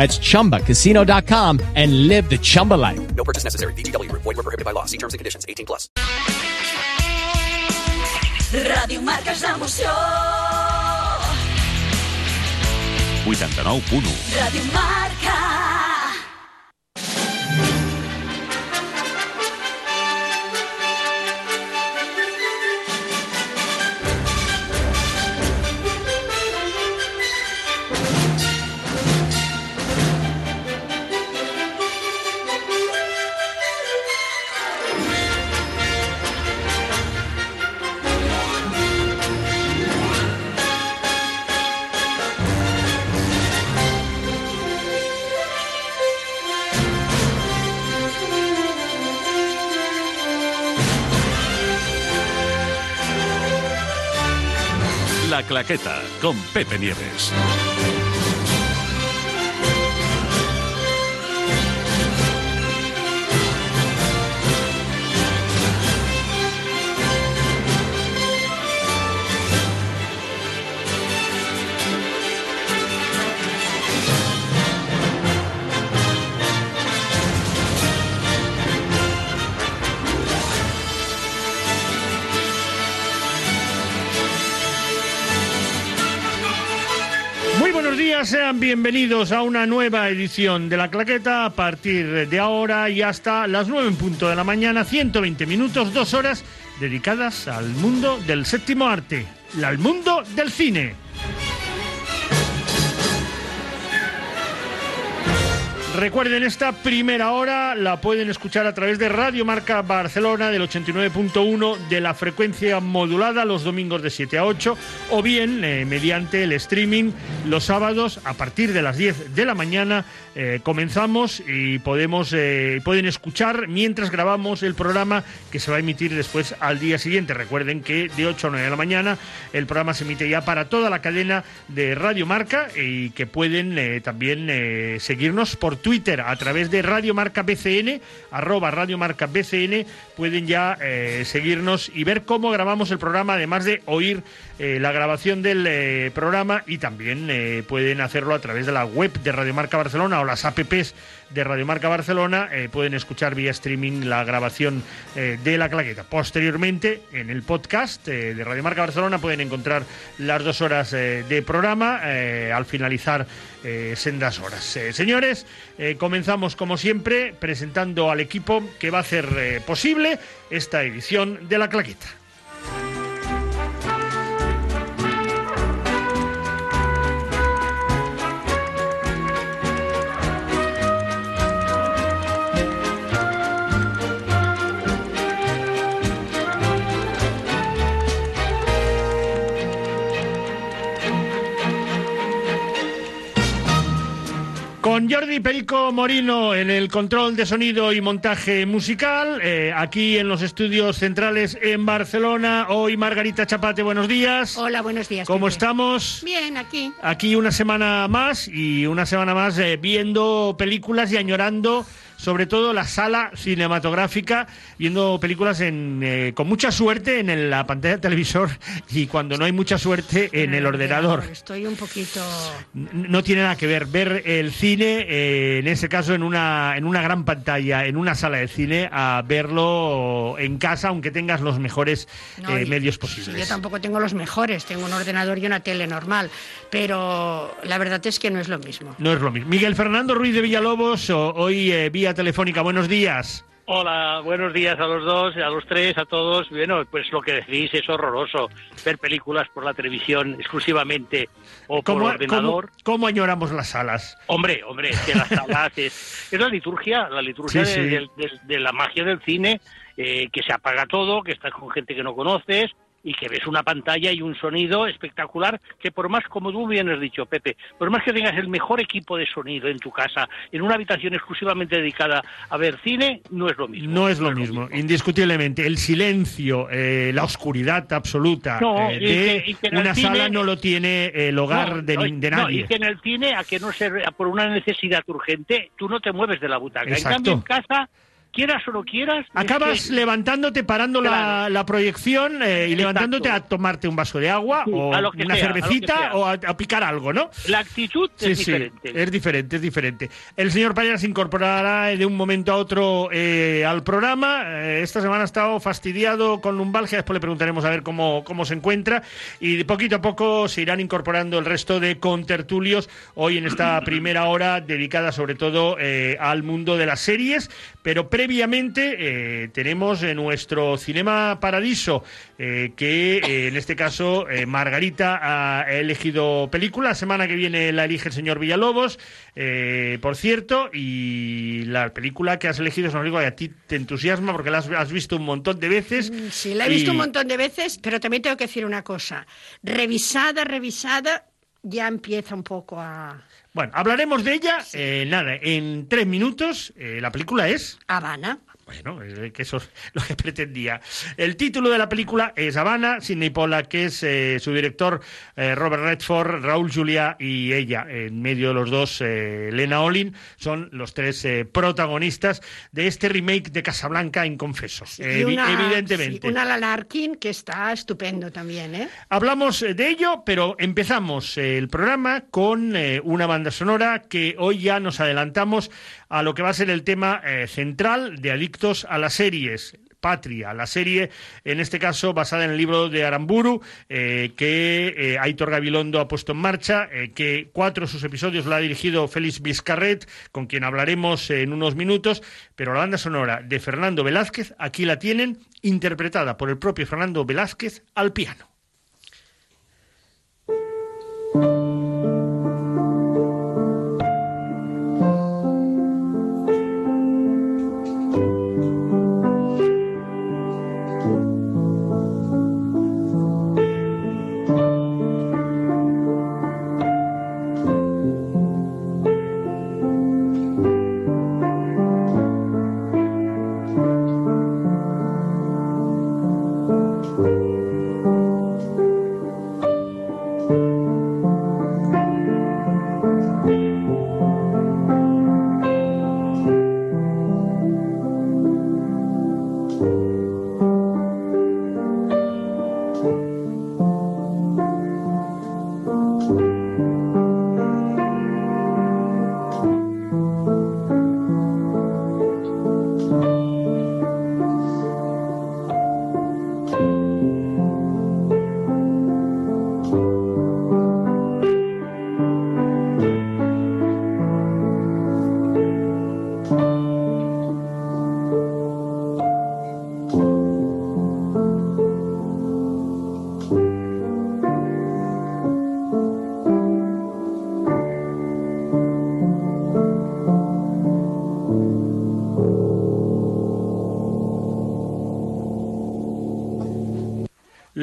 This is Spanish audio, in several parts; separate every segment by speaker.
Speaker 1: That's chumbacasino.com and live the Chumba life.
Speaker 2: No purchase necessary. DTW, void, were prohibited by law. See terms and conditions 18 plus.
Speaker 3: Ràdio Marca és l'emoció.
Speaker 4: 89.1
Speaker 3: Ràdio Marca.
Speaker 4: La Claqueta con Pepe Nieves.
Speaker 5: Bienvenidos a una nueva edición de La Claqueta a partir de ahora y hasta las 9 en punto de la mañana, 120 minutos, dos horas dedicadas al mundo del séptimo arte, al mundo del cine. Recuerden, esta primera hora la pueden escuchar a través de Radio Marca Barcelona del 89.1 de la frecuencia modulada los domingos de 7 a 8 o bien eh, mediante el streaming los sábados a partir de las 10 de la mañana. Eh, comenzamos y podemos eh, pueden escuchar mientras grabamos el programa que se va a emitir después al día siguiente. Recuerden que de 8 a 9 de la mañana el programa se emite ya para toda la cadena de Radio Marca y que pueden eh, también seguirnos por Twitter a través de Radio Marca BCN, arroba Radio Marca BCN, pueden ya seguirnos y ver cómo grabamos el programa, además de oír eh, la grabación del eh, programa y también eh, pueden hacerlo a través de la web de Radio Marca Barcelona o las apps de Radio Marca Barcelona, pueden escuchar vía streaming la grabación de la claqueta. Posteriormente, en el podcast de Radio Marca Barcelona pueden encontrar las dos horas de programa al finalizar sendas horas. Señores, comenzamos como siempre presentando al equipo que va a hacer posible esta edición de la claqueta. Jordi Perico Morino en el control de sonido y montaje musical, eh, aquí en los estudios centrales en Barcelona. Hoy Margarita Chapate, buenos días.
Speaker 6: Hola, buenos días.
Speaker 5: ¿Cómo
Speaker 6: Pepe.
Speaker 5: estamos?
Speaker 6: Bien, aquí.
Speaker 5: Aquí una semana más y una semana más eh, viendo películas y añorando sobre todo la sala cinematográfica, viendo películas en, eh, con mucha suerte en el- la pantalla del televisor y cuando no hay mucha suerte en el ordenador.
Speaker 6: Estoy un poquito.
Speaker 5: No tiene nada que ver ver el cine, eh, en ese caso en una, en una gran pantalla, en una sala de cine, a verlo en casa, aunque tengas los mejores
Speaker 6: No,
Speaker 5: eh, medios posibles.
Speaker 6: yo tampoco tengo los mejores, tengo un ordenador y una tele normal, pero la verdad es que no es lo mismo.
Speaker 5: No es lo mismo. Miguel Fernando Ruiz de Villalobos, hoy eh, vía telefónica. Buenos días.
Speaker 7: Hola, buenos días a los dos, a los tres, a todos. Bueno, pues lo que decís es horroroso. Ver películas por la televisión exclusivamente o por
Speaker 5: ¿Cómo,
Speaker 7: ordenador.
Speaker 5: cómo- cómo añoramos las salas?
Speaker 7: Hombre, hombre, es que las salas es, es la liturgia, la liturgia
Speaker 5: Sí,
Speaker 7: de,
Speaker 5: sí.
Speaker 7: de- de- de la magia del cine, eh, que se apaga todo, que estás con gente que no conoces y que ves una pantalla y un sonido espectacular que por más, como tú bien has dicho, Pepe, por más que tengas el mejor equipo de sonido en tu casa, en una habitación exclusivamente dedicada a ver cine, no es lo mismo.
Speaker 5: No es lo mismo, indiscutiblemente. El silencio, eh, la oscuridad absoluta
Speaker 7: No,
Speaker 5: eh, de
Speaker 7: que-
Speaker 5: una
Speaker 7: cine-
Speaker 5: sala no lo tiene el hogar
Speaker 7: No,
Speaker 5: de, de
Speaker 7: no,
Speaker 5: nadie.
Speaker 7: y que en el cine, a que no se por una necesidad urgente, tú no te mueves de la butaca.
Speaker 5: Exacto.
Speaker 7: En cambio, en casa, quieras o no quieras, es
Speaker 5: Acabas
Speaker 7: que-
Speaker 5: levantándote, parando la,
Speaker 7: Claro.
Speaker 5: la proyección eh, y levantándote a tomarte un vaso de agua
Speaker 7: Sí,
Speaker 5: o una
Speaker 7: sea,
Speaker 5: cervecita o a, a picar algo, ¿no?
Speaker 7: La actitud
Speaker 5: Sí,
Speaker 7: es
Speaker 5: sí,
Speaker 7: diferente.
Speaker 5: es diferente, es diferente. El señor Payas se incorporará de un momento a otro eh, al programa. Eh, esta semana ha estado fastidiado con lumbalgia, después le preguntaremos a ver cómo, cómo se encuentra. Y de poquito a poco se irán incorporando el resto de contertulios hoy en esta primera hora dedicada sobre todo eh, al mundo de las series. Pero previamente eh, tenemos eh, nuestro Cinema Paradiso, eh, que eh, en este caso Margarita ha elegido película. La semana que viene la elige el señor Villalobos, por cierto. Y la película que has elegido es una película que a ti te entusiasma porque la has, has visto un montón de veces.
Speaker 6: Sí, la he visto un montón de veces, pero también tengo que decir una cosa. Revisada, revisada, ya empieza un poco a...
Speaker 5: Bueno, hablaremos de ella. eh, nada, en tres minutos. Eh, la película es.
Speaker 6: Habana.
Speaker 5: Bueno, eh, que eso es lo que pretendía. El título de la película es Habana, Sidney Pollack, que es eh, su director eh, Robert Redford, Raúl Julia y ella. En medio de los dos, eh, Lena Olin, son los tres protagonistas de este remake de Casablanca Inconfeso.
Speaker 6: Y una-
Speaker 5: evidentemente.
Speaker 6: sí, una Alan Arkin que está estupendo también, ¿eh?
Speaker 5: Hablamos de ello, pero empezamos el programa con una banda sonora que hoy ya nos adelantamos a lo que va a ser el tema eh, central de Adictos a las series. Patria, la serie, en este caso basada en el libro de Aramburu, eh, que eh, Aitor Gabilondo ha puesto en marcha, que cuatro de sus episodios lo ha dirigido Félix Vizcarret, con quien hablaremos en unos minutos, pero la banda sonora de Fernando Velázquez, aquí la tienen, interpretada por el propio Fernando Velázquez al piano.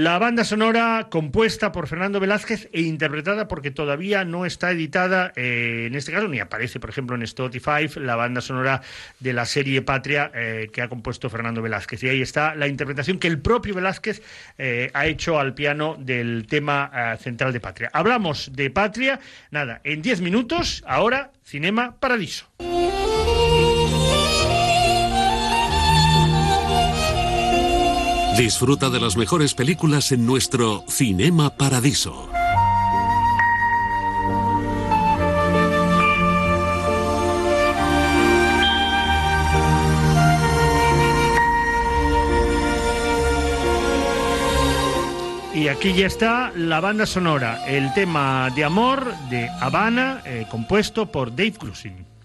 Speaker 5: La banda sonora compuesta por Fernando Velázquez e interpretada porque todavía no está editada, eh, en este caso ni aparece, por ejemplo, en Spotify, la banda sonora de la serie Patria eh, que ha compuesto Fernando Velázquez. Y ahí está la interpretación que el propio Velázquez eh, ha hecho al piano del tema central de Patria. Hablamos de Patria, nada, en 10 minutos, ahora Cinema Paradiso.
Speaker 4: Disfruta de las mejores películas en nuestro Cinema Paradiso.
Speaker 5: Y aquí ya está la banda sonora, el tema de amor de Habana, eh, compuesto por Dave Grusin.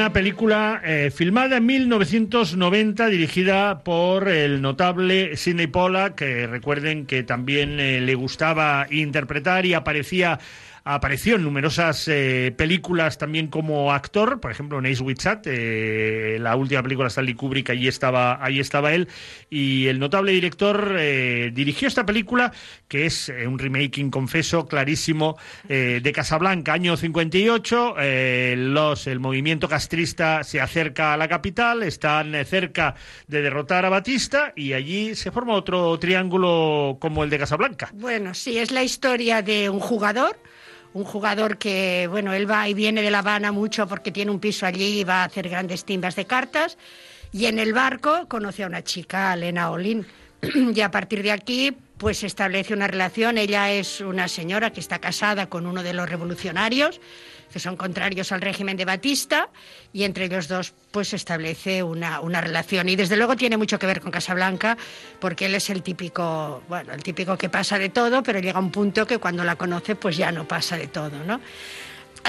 Speaker 5: Habana, película eh, filmada en 1990, dirigida por el notable Sidney Pollack, que recuerden que también eh, le gustaba interpretar y aparecía apareció en numerosas eh, películas también como actor, por ejemplo en Ace Witchat, eh, la última película de Stanley Kubrick, allí estaba, allí estaba él, y el notable director eh, dirigió esta película, que es eh, un remaking, confeso, clarísimo, de Casablanca, año 58, eh, los, el movimiento castrista se acerca a la capital, están cerca de derrotar a Batista, y allí se forma otro triángulo como el de Casablanca.
Speaker 6: Bueno, sí, es la historia de un jugador, un jugador que, bueno, él va y viene de La Habana mucho porque tiene un piso allí y va a hacer grandes timbas de cartas. Y en el barco conoce a una chica, Elena Olin, y a partir de aquí pues establece una relación. Ella es una señora que está casada con uno de los revolucionarios que son contrarios al régimen de Batista y entre ellos dos pues establece una, una relación y desde luego tiene mucho que ver con Casablanca porque él es el típico, bueno, el típico que pasa de todo, pero llega un punto que cuando la conoce pues ya no pasa de todo, ¿no?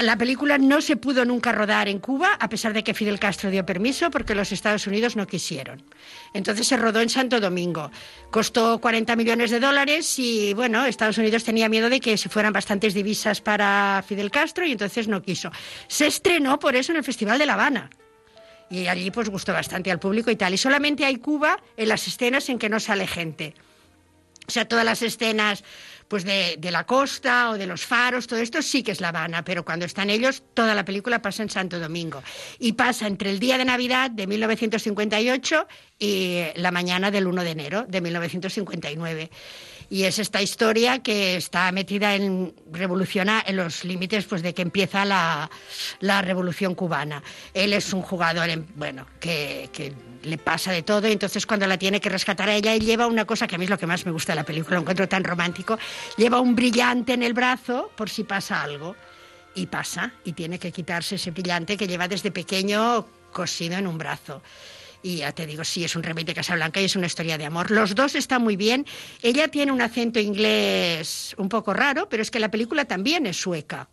Speaker 6: La película no se pudo nunca rodar en Cuba, a pesar de que Fidel Castro dio permiso, porque los Estados Unidos no quisieron. Entonces se rodó en Santo Domingo. Costó 40 millones de dólares y, bueno, Estados Unidos tenía miedo de que se fueran bastantes divisas para Fidel Castro y entonces no quiso. Se estrenó por eso en el Festival de La Habana. Y allí pues gustó bastante al público y tal. Y solamente hay Cuba en las escenas en que no sale gente. O sea, todas las escenas pues de, de, la costa o de los faros, todo esto sí que es La Habana, pero cuando están ellos, toda la película pasa en Santo Domingo. Y pasa entre el día de Navidad de 1958 y la mañana del 1 de enero de 1959. Y es esta historia que está metida en revolucionar en los límites pues, de que empieza la, la revolución cubana. Él es un jugador, en, bueno, que le pasa de todo y entonces cuando la tiene que rescatar a ella, él lleva una cosa que a mí es lo que más me gusta de la película, lo encuentro tan romántico, lleva un brillante en el brazo por si pasa algo. Y pasa, y tiene que quitarse ese brillante que lleva desde pequeño cosido en un brazo. Y ya te digo, sí, es un remake de Casablanca y es una historia de amor. Los dos están muy bien. Ella tiene un acento inglés un poco raro, pero es que la película también es sueca.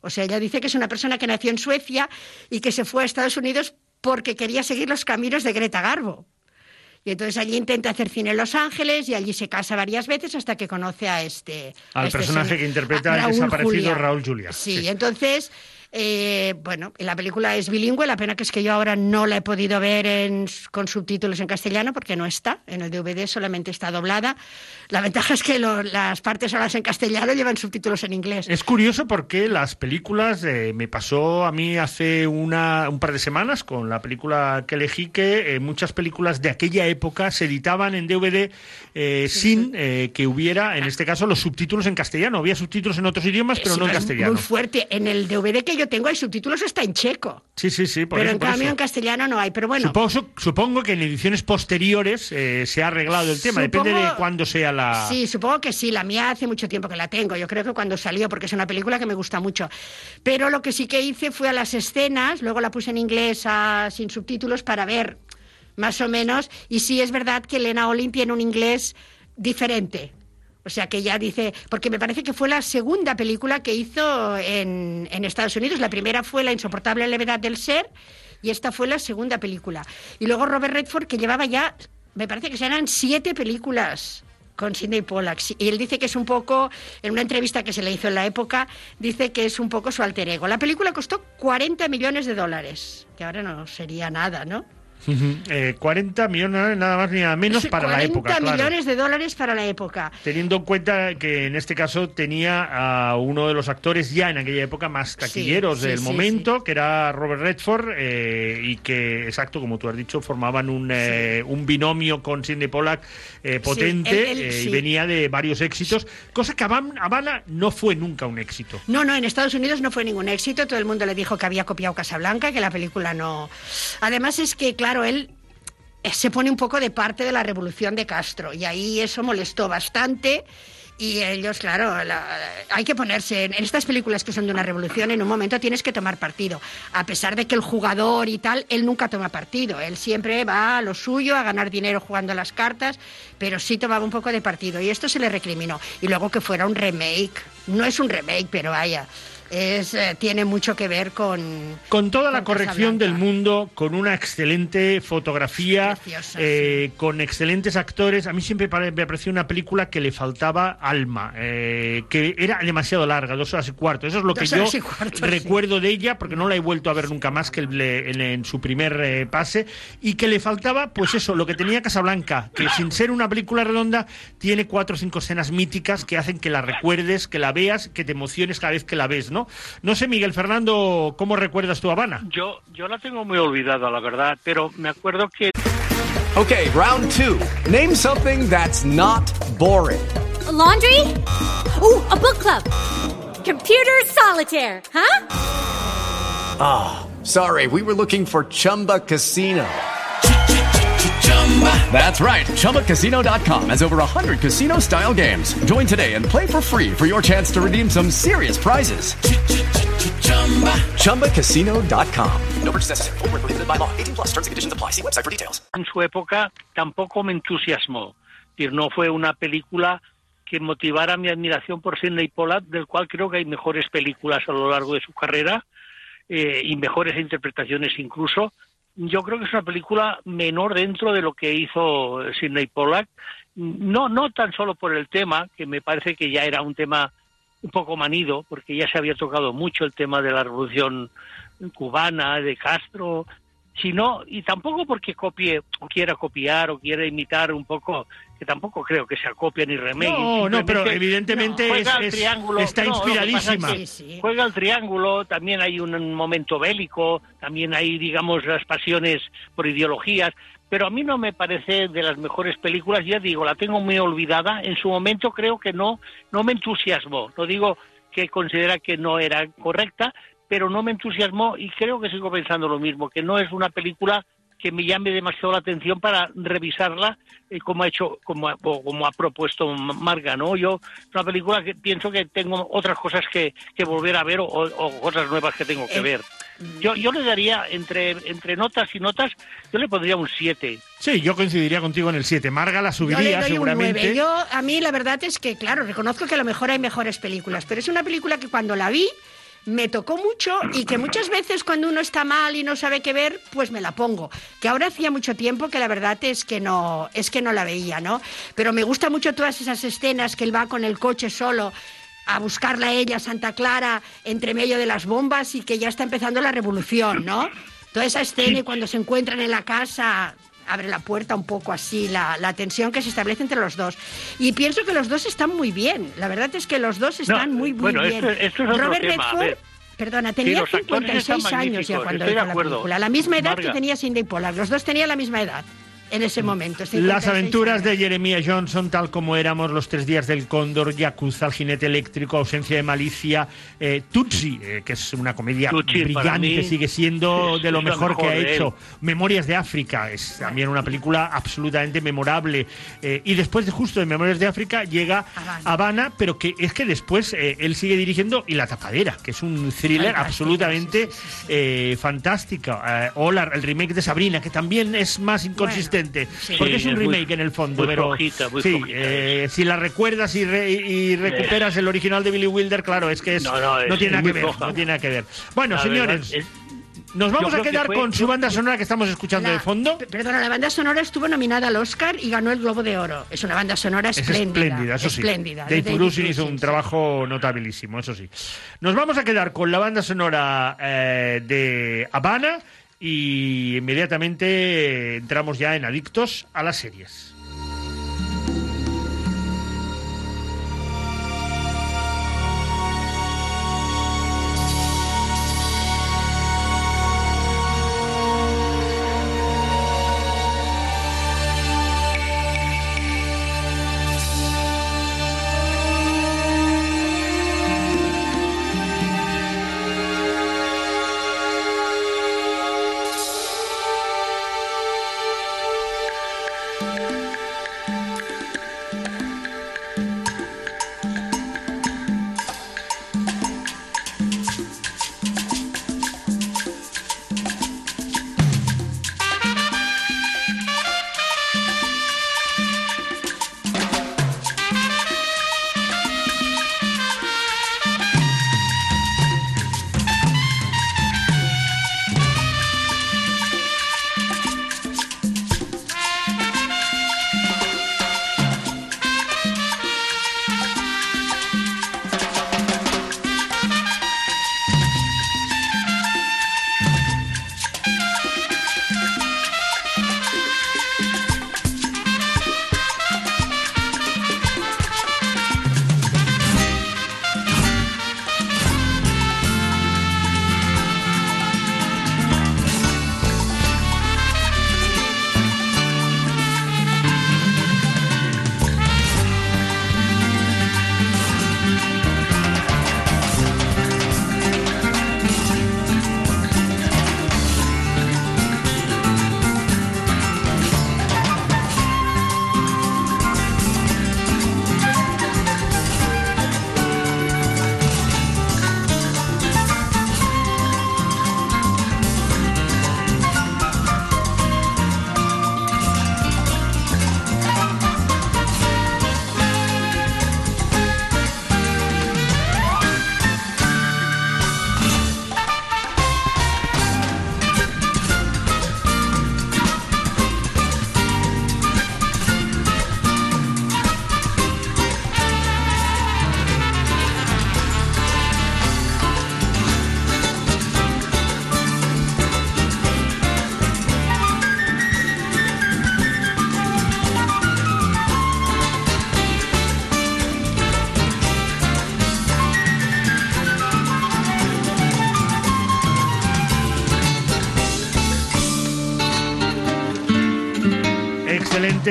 Speaker 6: O sea, ella dice que es una persona que nació en Suecia y que se fue a Estados Unidos porque quería seguir los caminos de Greta Garbo. Y entonces allí intenta hacer cine en Los Ángeles y allí se casa varias veces hasta que conoce a este...
Speaker 5: Al
Speaker 6: a este
Speaker 5: personaje
Speaker 6: señor,
Speaker 5: que interpreta el
Speaker 6: Raúl
Speaker 5: desaparecido. Raúl Juliá.
Speaker 6: Sí, entonces, eh, bueno, la película es bilingüe, la pena que es que yo ahora no la he podido ver en- con subtítulos en castellano porque no está, en el DVD solamente está doblada. La ventaja es que lo- las partes habladas en castellano llevan subtítulos en inglés.
Speaker 5: Es curioso porque las películas, eh, me pasó a mí hace una, un par de semanas con la película que elegí, que eh, muchas películas de aquella época se editaban en DVD eh, sin eh, que hubiera, en este caso, los subtítulos en castellano. Había subtítulos en otros idiomas, pero
Speaker 6: Sí,
Speaker 5: no en castellano.
Speaker 6: Muy fuerte. En el DVD que yo tengo hay subtítulos hasta en checo.
Speaker 5: Sí, sí, sí. Por
Speaker 6: pero
Speaker 5: eso,
Speaker 6: en
Speaker 5: por
Speaker 6: cambio
Speaker 5: eso.
Speaker 6: en castellano no hay. Pero bueno,
Speaker 5: Supongo, supongo que en ediciones posteriores eh, se ha arreglado el tema.
Speaker 6: Supongo-
Speaker 5: Depende de cuándo sea la.
Speaker 6: Sí, supongo que sí. La mía hace mucho tiempo que la tengo. Yo creo que cuando salió, porque es una película que me gusta mucho. Pero lo que sí que hice fue a las escenas, luego la puse en inglés sin subtítulos para ver más o menos. Y sí es verdad que Elena Olin tiene un inglés diferente. O sea que ya dice, porque me parece que fue la segunda película que hizo en, Estados Unidos. La primera fue La insoportable levedad del ser y esta fue la segunda película. Y luego Robert Redford, que llevaba ya, me parece que eran siete películas con Sidney Pollack. Y él dice que es un poco, en una entrevista que se le hizo en la época, dice que es un poco su alter ego. La película costó 40 millones de dólares, que ahora no sería nada, ¿no?
Speaker 5: Eh, 40 millones, nada más ni nada menos para la
Speaker 6: 40
Speaker 5: época. claro.
Speaker 6: millones de dólares para la época.
Speaker 5: Teniendo en cuenta que en este caso tenía a uno de los actores ya en aquella época más taquilleros
Speaker 6: sí,
Speaker 5: del
Speaker 6: sí,
Speaker 5: momento, que era Robert Redford, eh, y que, exacto, como tú has dicho, formaban un, eh, un binomio con Sidney Pollack eh, potente
Speaker 6: él- él-
Speaker 5: eh, y
Speaker 6: sí.
Speaker 5: venía de varios éxitos, cosa que Habana no fue nunca un éxito.
Speaker 6: No, no, en Estados Unidos no fue ningún éxito. Todo el mundo le dijo que había copiado Casablanca, que la película no. Además es que, claro, él eh, se pone un poco de parte de la revolución de Castro y ahí eso molestó bastante y ellos, claro, la- hay que ponerse en, estas películas que son de una revolución, en un momento tienes que tomar partido. A pesar de que el jugador y tal, él nunca toma partido. Él siempre va a lo suyo, a ganar dinero jugando las cartas, pero sí tomaba un poco de partido. Y esto se le recriminó. Y luego que fuera un remake. No es un remake, pero vaya. Es, eh, tiene mucho que ver con...
Speaker 5: Con toda la corrección del mundo, con una excelente fotografía,
Speaker 6: Preciosa,
Speaker 5: eh, con excelentes actores. A mí siempre me pareció una película que le faltaba alma, eh, que era demasiado larga, dos horas y cuarto. Eso es lo que yo
Speaker 6: sí.
Speaker 5: recuerdo de ella, porque no la he vuelto a ver nunca más que el- en, en su primer pase, y que le faltaba, pues eso, lo que tenía Casablanca, que sin ser una película redonda, tiene cuatro o cinco escenas míticas que hacen que la recuerdes, que la veas, que te emociones cada vez que la ves, ¿no? No sé, Miguel Fernando, ¿cómo recuerdas tu Habana?
Speaker 7: Yo, yo la tengo muy olvidada, la verdad, pero me acuerdo que
Speaker 8: Okay, round two. Name something that's not boring.
Speaker 9: A laundry? Ooh, a book club. Computer solitaire, huh?
Speaker 8: Sorry, we were looking for Chumba Casino. That's right. ChumbaCasino.com has over 100 casino style games. Join today and play for free for your chance to redeem some serious prizes. ChumbaCasino.com.
Speaker 2: No purchase necessary. Where prohibited by law. 18 plus terms and conditions apply. See website for details.
Speaker 7: en su época tampoco me entusiasmó. No fue una película que motivara mi admiración por Sidney Pollack, del cual creo que hay mejores películas a lo largo de su carrera eh, y mejores interpretaciones incluso. Yo creo que es una película menor dentro de lo que hizo Sidney Pollack, no, no tan solo por el tema, que me parece que ya era un tema un poco manido, porque ya se había tocado mucho el tema de la revolución cubana, de Castro, sino, y tampoco porque copie, o quiera copiar o quiera imitar un poco, que tampoco creo que sea copia ni remake.
Speaker 5: No, no, pero evidentemente
Speaker 7: juega
Speaker 5: es-
Speaker 7: triángulo.
Speaker 5: está
Speaker 7: No, es
Speaker 5: inspiradísima.
Speaker 7: que
Speaker 6: Sí, sí.
Speaker 7: Juega al triángulo, también hay un momento bélico, también hay, digamos, las pasiones por ideologías, pero a mí no me parece de las mejores películas, ya digo, la tengo muy olvidada, en su momento creo que no, no me entusiasmó, no digo que considera que no era correcta, pero no me entusiasmó y creo que sigo pensando lo mismo, que no es una película que me llame demasiado la atención para revisarla eh, como ha hecho como ha, o como ha propuesto M- Marga no yo es una película que pienso que tengo otras cosas que, que volver a ver o, o cosas nuevas que tengo que
Speaker 6: Eh,
Speaker 7: ver yo yo le daría entre entre notas y notas yo le pondría un 7
Speaker 5: Sí, yo coincidiría contigo en el 7. Marga la
Speaker 6: Yo le
Speaker 5: subiría
Speaker 6: doy un
Speaker 5: seguramente.
Speaker 6: 9. Yo, a mí la verdad es que, claro, reconozco que a lo mejor hay mejores películas, pero es una película que cuando la vi me tocó mucho y que muchas veces cuando uno está mal y no sabe qué ver, pues me la pongo. Que ahora hacía mucho tiempo que la verdad es que no, es que no la veía, ¿no? Pero me gusta mucho todas esas escenas que él va con el coche solo a buscarla a ella, Santa Clara, entre medio de las bombas y que ya está empezando la revolución, ¿no? Toda esa escena y cuando se encuentran en la casa, abre la puerta un poco así, la, la tensión que se establece entre los dos. Y pienso que los dos están muy bien. La verdad es que los dos están muy, muy
Speaker 7: bueno,
Speaker 6: bien.
Speaker 7: esto- esto es otro
Speaker 6: Robert Redford, perdona, tenía
Speaker 7: están
Speaker 6: 56 años ya cuando hizo la película. La misma edad que tenía Cindy Pollack. Los dos tenían la misma edad en ese momento.
Speaker 5: Las
Speaker 6: 56
Speaker 5: aventuras
Speaker 6: años.
Speaker 5: de Jeremiah Johnson, tal como éramos, Los tres días del cóndor, Yakuza, El jinete eléctrico, Ausencia de malicia, eh, Tutsi, eh, que es una comedia
Speaker 7: Tutsi,
Speaker 5: brillante,
Speaker 7: mí,
Speaker 5: sigue siendo
Speaker 7: es-
Speaker 5: de lo mejor que ha hecho. Memorias de África, es también una película absolutamente memorable. Eh, y después de justo de Memorias de África llega
Speaker 6: Habana.
Speaker 5: Habana, pero que es que después eh, él sigue dirigiendo Y la tapadera, que es un thriller
Speaker 6: Fantástico,
Speaker 5: absolutamente
Speaker 6: sí, sí,
Speaker 5: eh, fantástico. Eh, o la- el remake de Sabrina, que también es más inconsistente,
Speaker 6: sí.
Speaker 5: porque es un
Speaker 7: muy-
Speaker 5: remake en el fondo,
Speaker 7: muy
Speaker 5: pero
Speaker 7: flojita, muy
Speaker 5: sí, eh, si la recuerdas y, re- y recuperas el original de Billy Wilder, claro, es que es,
Speaker 7: No, no, es-
Speaker 5: tiene nada
Speaker 7: es
Speaker 5: que ver,
Speaker 7: floja.
Speaker 5: no tiene nada que ver. Bueno,
Speaker 7: La
Speaker 5: señores,
Speaker 7: verdad, es-
Speaker 5: nos vamos a
Speaker 7: que
Speaker 5: quedar
Speaker 7: fue-
Speaker 5: con su banda sonora que estamos escuchando
Speaker 6: La-
Speaker 5: de fondo.
Speaker 6: Perdona, la banda sonora estuvo nominada al Oscar y ganó el Globo de Oro. Es una banda sonora
Speaker 5: Es
Speaker 6: espléndida.
Speaker 5: espléndida, eso sí.
Speaker 6: espléndida,
Speaker 5: Dave Grusin hizo un trabajo notabilísimo, eso sí. Nos vamos a quedar con la banda sonora eh, de Habana y inmediatamente entramos ya en Adictos a las series.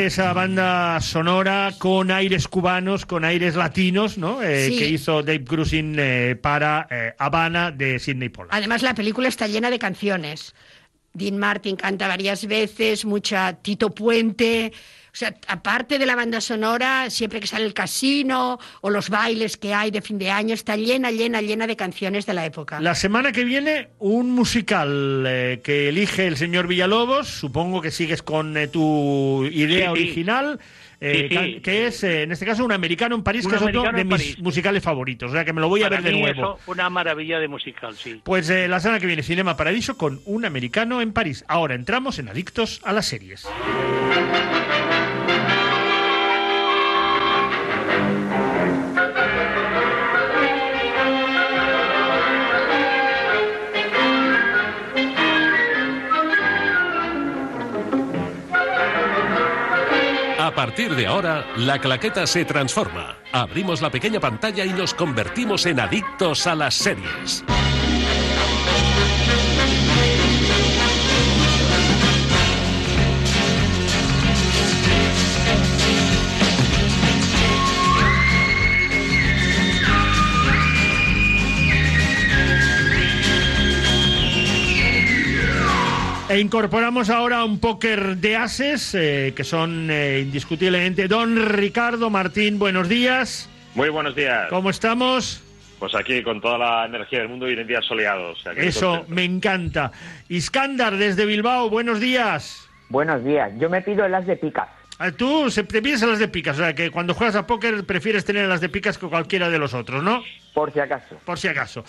Speaker 5: Esa banda sonora con aires cubanos, con aires latinos, ¿no? Eh,
Speaker 6: Sí.
Speaker 5: Que hizo Dave Grusin eh, para eh, Habana de Sidney Pollack.
Speaker 6: Además, la película está llena de canciones. Dean Martin canta varias veces, mucha Tito Puente. Sea, aparte de la banda sonora, siempre que sale el casino o los bailes que hay de fin de año, está llena, llena, llena de canciones de la época.
Speaker 5: La semana que viene, un musical eh, que elige el señor Villalobos. Supongo que sigues con eh, tu idea
Speaker 7: Sí, sí.
Speaker 5: original. eh,
Speaker 7: Sí, sí.
Speaker 5: ca- que es, eh, en este caso, un americano en París,
Speaker 7: Un
Speaker 5: que es otro de mis
Speaker 7: París.
Speaker 5: musicales favoritos. O sea, que me lo voy a ver de nuevo.
Speaker 7: eso, una maravilla de musical, sí.
Speaker 5: Pues eh, la semana que viene, Cinema Paradiso con un americano en París. Ahora entramos en Adictos a las Series.
Speaker 4: A partir de ahora, la claqueta se transforma. Abrimos la pequeña pantalla y nos convertimos en adictos a las series.
Speaker 5: E incorporamos ahora un póker de ases, eh, que son eh, indiscutiblemente Don Ricardo Martín. Buenos días.
Speaker 10: Muy buenos días.
Speaker 5: ¿Cómo estamos?
Speaker 10: Pues aquí con toda la energía del mundo y en días soleados. o sea que
Speaker 5: Eso
Speaker 10: contento.
Speaker 5: me encanta. Iskandar desde Bilbao, buenos días.
Speaker 11: Buenos días, yo me pido las de picas.
Speaker 5: Ah, Tú se- te pides a las de picas, o sea que cuando juegas a póker prefieres tener las de picas que cualquiera de los otros, ¿no?
Speaker 11: Por si acaso.
Speaker 5: Por si acaso.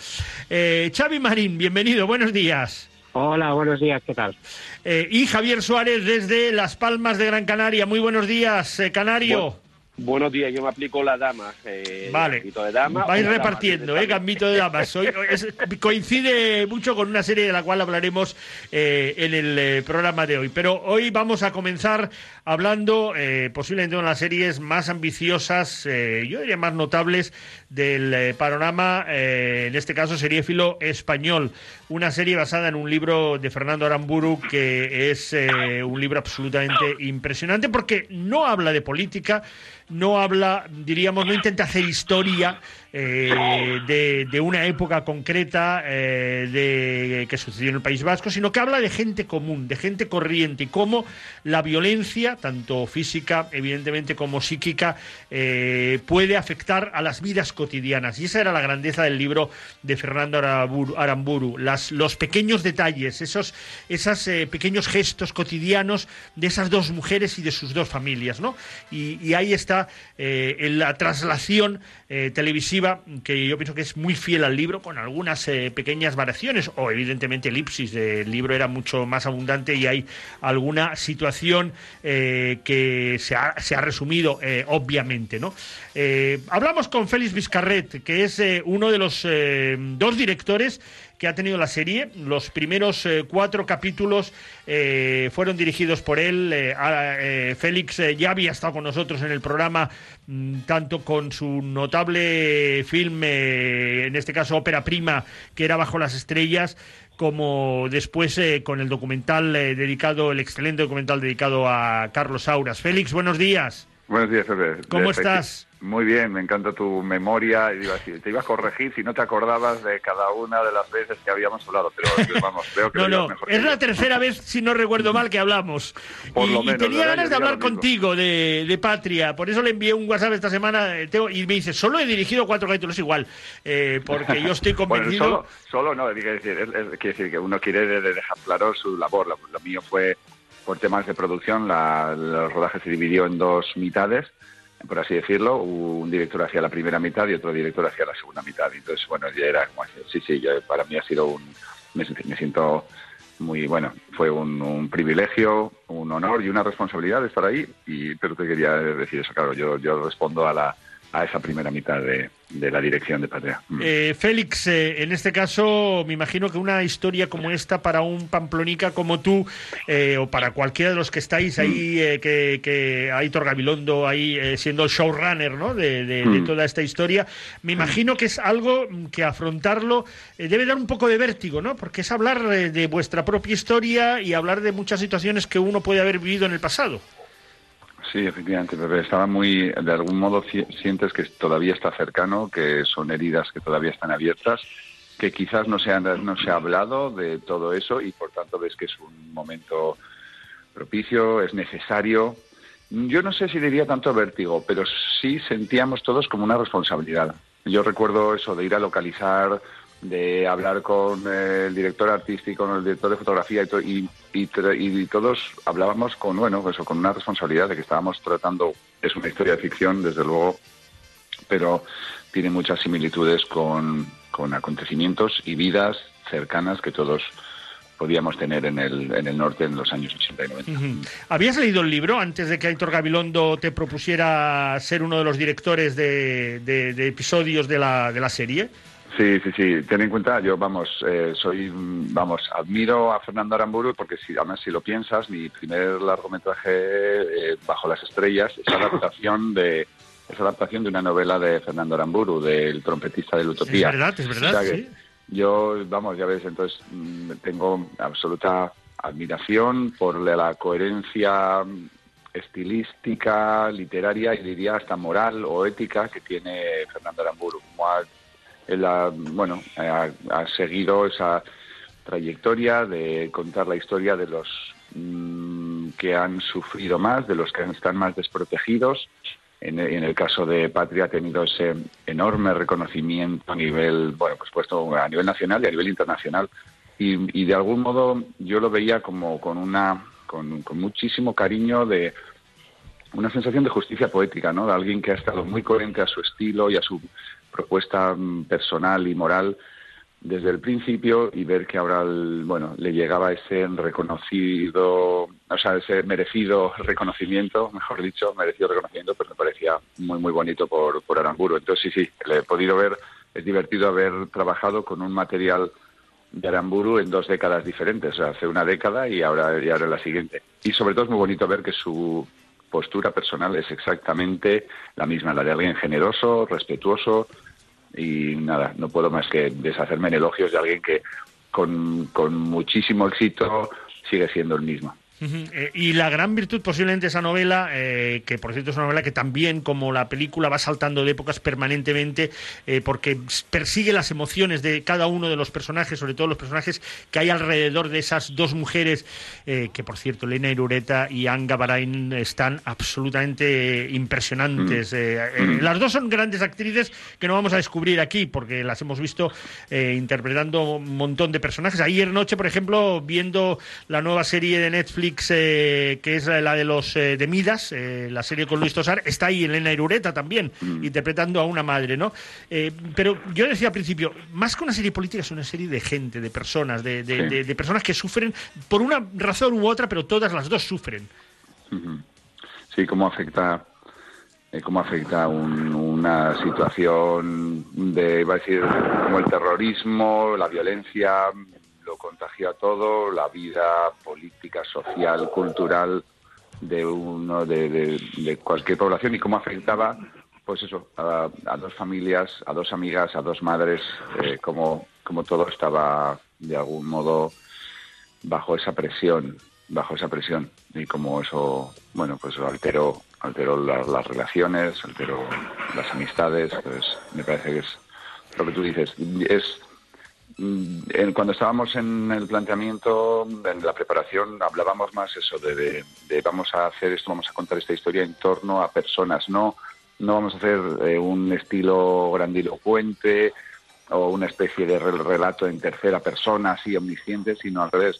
Speaker 5: Eh, Xavi Marín, bienvenido, buenos días.
Speaker 12: Hola, buenos días, ¿qué tal?
Speaker 5: Eh, y Javier Suárez desde Las Palmas de Gran Canaria, muy buenos días, eh, Canario.
Speaker 13: Buenos días, yo me aplico la dama. Eh,
Speaker 5: Vale.
Speaker 13: gambito de dama.
Speaker 5: Vais
Speaker 13: dama
Speaker 5: repartiendo, ¿eh? Gambito de damas. Soy- es- coincide mucho con una serie de la cual hablaremos eh, en el eh, programa de hoy. Pero hoy vamos a comenzar hablando posiblemente de una de las series más ambiciosas, yo diría más notables del panorama, en este caso seriéfilo español. Una serie basada en un libro de Fernando Aramburu que es un libro absolutamente impresionante porque no habla de política, no habla, diríamos, no intenta hacer historia eh, de, una época concreta eh, de, que sucedió en el País Vasco, sino que habla de gente común, de gente corriente y cómo la violencia, tanto física, evidentemente, como psíquica, eh, puede afectar a las vidas cotidianas. Y esa era la grandeza del libro de Fernando Aramburu, los pequeños detalles, esos pequeños gestos cotidianos de esas dos mujeres y de sus dos familias, ¿no? Y, y ahí está en la traslación eh, que yo pienso que es muy fiel al libro con algunas eh, pequeñas variaciones o evidentemente elipsis del libro era mucho más abundante y hay alguna situación eh, que se ha, se ha resumido eh, obviamente, ¿no? Hablamos con Félix Vizcarret que es uno de los dos directores que ha tenido la serie. Los primeros eh, cuatro capítulos eh, fueron dirigidos por él. Eh, a- Félix ya había estado con nosotros en el programa, mm, tanto con su notable film, en este caso ópera prima, que era Bajo las Estrellas, como después eh, con el documental eh, dedicado, el excelente documental dedicado a Carlos Auras. Félix, buenos días.
Speaker 14: Buenos días, Pepe.
Speaker 5: ¿Cómo estás?
Speaker 14: Muy bien, me encanta tu memoria. Iba te iba a corregir si no te acordabas de cada una de las veces que habíamos hablado, pero vamos, veo que
Speaker 5: No, no,
Speaker 14: mejor
Speaker 5: es
Speaker 14: yo.
Speaker 5: la tercera vez, si no recuerdo mal, que hablamos.
Speaker 14: Por
Speaker 5: y,
Speaker 14: lo
Speaker 5: y
Speaker 14: menos,
Speaker 5: tenía ganas de hablar contigo de, de Patria, por eso le envié un WhatsApp esta semana eh, tengo- y me dice, solo he dirigido cuatro capítulos igual, eh, porque yo estoy
Speaker 14: Bueno,
Speaker 5: convencido...
Speaker 14: solo, solo no, quiere decir, es- es- quiere decir que uno quiere de- de dejar claro su labor. Lo, lo mío fue por temas de producción, la, los rodajes se dividió en dos mitades, por así decirlo, un director hacia la primera mitad y otro director hacia la segunda mitad. Entonces, bueno, ya era como, así, sí, sí, yo, para mí ha sido un, me, me siento muy bueno, fue un, un privilegio, un honor y una responsabilidad estar ahí, y, pero te quería decir eso, claro, yo, yo respondo a la a esa primera mitad de, de la dirección de Patria. Mm.
Speaker 5: Eh, Félix, eh, en este caso, me imagino que una historia como esta para un pamplonica como tú, eh, o para cualquiera de los que estáis ahí, eh, que, que Aitor Gabilondo ahí siendo el showrunner ¿no? de, de- de
Speaker 14: Mm.
Speaker 5: toda esta historia, me imagino que es algo mm, que afrontarlo debe dar un poco de vértigo, ¿no? Porque es hablar de vuestra propia historia y hablar de muchas situaciones que uno puede haber vivido en el pasado.
Speaker 14: Sí, efectivamente, Pepe. Estaba muy, de algún modo sientes que todavía está cercano, que son heridas que todavía están abiertas, que quizás no se, han, no se ha hablado de todo eso y por tanto ves que es un momento propicio, es necesario. Yo no sé si diría tanto vértigo, pero sí sentíamos todos como una responsabilidad. Yo recuerdo eso de ir a localizar, de hablar con eh, el director artístico, con el director de fotografía y, y, y todos hablábamos con bueno, eso, con una responsabilidad de que estábamos tratando, es una historia de ficción, desde luego, pero tiene muchas similitudes con, con acontecimientos y vidas cercanas que todos podíamos tener en el, en el norte en los años 80 y 90.
Speaker 5: Ujú. ¿Habías leído el libro antes de que Aitor Gabilondo te propusiera ser uno de los directores de, de- de episodios de la, de la serie?
Speaker 14: Sí, sí, sí. Ten en cuenta, yo, vamos, eh, soy, mm, vamos, admiro a Fernando Aramburu porque, si, además, si lo piensas, mi primer largometraje, eh, Bajo las Estrellas, es adaptación de es adaptación de una novela de Fernando Aramburu, del trompetista de la Utopía.
Speaker 5: Es verdad, es verdad,
Speaker 14: O sea que
Speaker 5: sí.
Speaker 14: Yo, vamos, ya ves, entonces mm, tengo absoluta admiración por la coherencia mm, estilística, literaria y diría hasta moral o ética que tiene Fernando Aramburu. Como ha, él ha, bueno, ha, seguido esa trayectoria de contar la historia de los mm, que han sufrido más, de los que están más desprotegidos. En, el caso de Patria ha tenido ese enorme reconocimiento a nivel, bueno, pues puesto a nivel nacional y a nivel internacional. Y, y de algún modo yo lo veía como con una, con muchísimo cariño de una sensación de justicia poética, ¿no? De alguien que ha estado muy coherente a su estilo y a su propuesta mm, personal y moral desde el principio y ver que ahora, el- bueno, le llegaba ese reconocido, o sea, ese merecido reconocimiento, mejor dicho, merecido reconocimiento, pues me parecía muy, muy bonito por, por Aramburu. Entonces, sí, sí, le he podido ver, es divertido haber trabajado con un material de Aramburu en dos décadas diferentes, o sea, hace una década y ahora, y ahora la siguiente. Y sobre todo es muy bonito ver que su postura personal es exactamente la misma, la de alguien generoso, respetuoso y nada, no puedo más que deshacerme en elogios de alguien que con, con muchísimo éxito sigue siendo el mismo.
Speaker 5: Eh, y la gran virtud posiblemente de esa novela, eh, que por cierto es una novela que también como la película va saltando de épocas permanentemente, eh, porque persigue las emociones de cada uno de los personajes, sobre todo los personajes que hay alrededor de esas dos mujeres, eh, que por cierto, Elena Irureta y Anga Barain están absolutamente impresionantes. Eh, eh, las dos son grandes actrices que no vamos a descubrir aquí, porque las hemos visto interpretando un montón de personajes. Ayer noche, por ejemplo, viendo la nueva serie de Netflix, eh, que es la de los eh, de Midas, eh, la serie con Luis Tosar, está ahí Elena Irureta también, interpretando a una madre, ¿no? Pero yo decía al principio, más que una serie política, es una serie de gente, de personas, de, de-
Speaker 14: Sí.
Speaker 5: de- de personas que sufren por una razón u otra, pero todas las dos sufren.
Speaker 14: Sí, cómo afecta, cómo afecta un- una situación de, iba a decir, como el terrorismo, la violencia, lo contagia todo, la vida política, social, cultural de uno de, cualquier población y cómo afectaba, pues eso, a, a dos familias, a dos amigas, a dos madres, eh, como, como todo estaba de algún modo bajo esa presión, bajo esa presión y como eso, bueno, pues alteró, alteró la- las relaciones, alteró las amistades, pues me parece que es lo que tú dices, es cuando estábamos en el planteamiento, en la preparación, hablábamos más eso de, de- de vamos a hacer esto, vamos a contar esta historia en torno a personas, no, no vamos a hacer eh, un estilo grandilocuente o una especie de rel- relato en tercera persona, así omnisciente, sino al revés.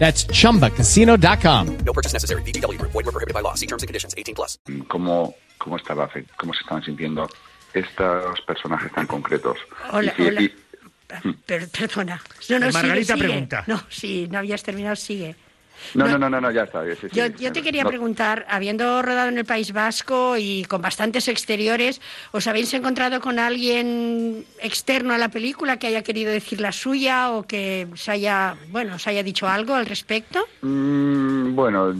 Speaker 1: That's chumbacasino.com.
Speaker 2: No purchase necessary. VGW Group. Void were prohibited by law. See terms and conditions. 18 plus.
Speaker 14: cómo, cómo, estaba, cómo se estaban sintiendo estos personajes tan concretos.
Speaker 6: Hola,
Speaker 14: si-
Speaker 6: hola.
Speaker 14: y-
Speaker 6: Per- perdona. No, no,
Speaker 5: Margarita
Speaker 6: sigue, sigue.
Speaker 5: pregunta.
Speaker 6: No, si no habías terminado, sigue.
Speaker 14: No, no, no, no, no, ya está. sí,
Speaker 6: Yo,
Speaker 14: sí.
Speaker 6: yo te quería
Speaker 14: No,
Speaker 6: preguntar, habiendo rodado en el País Vasco y con bastantes exteriores, ¿os habéis encontrado con alguien externo a la película que haya querido decir la suya o que se haya, bueno, os haya dicho algo al respecto?
Speaker 14: Mm, bueno,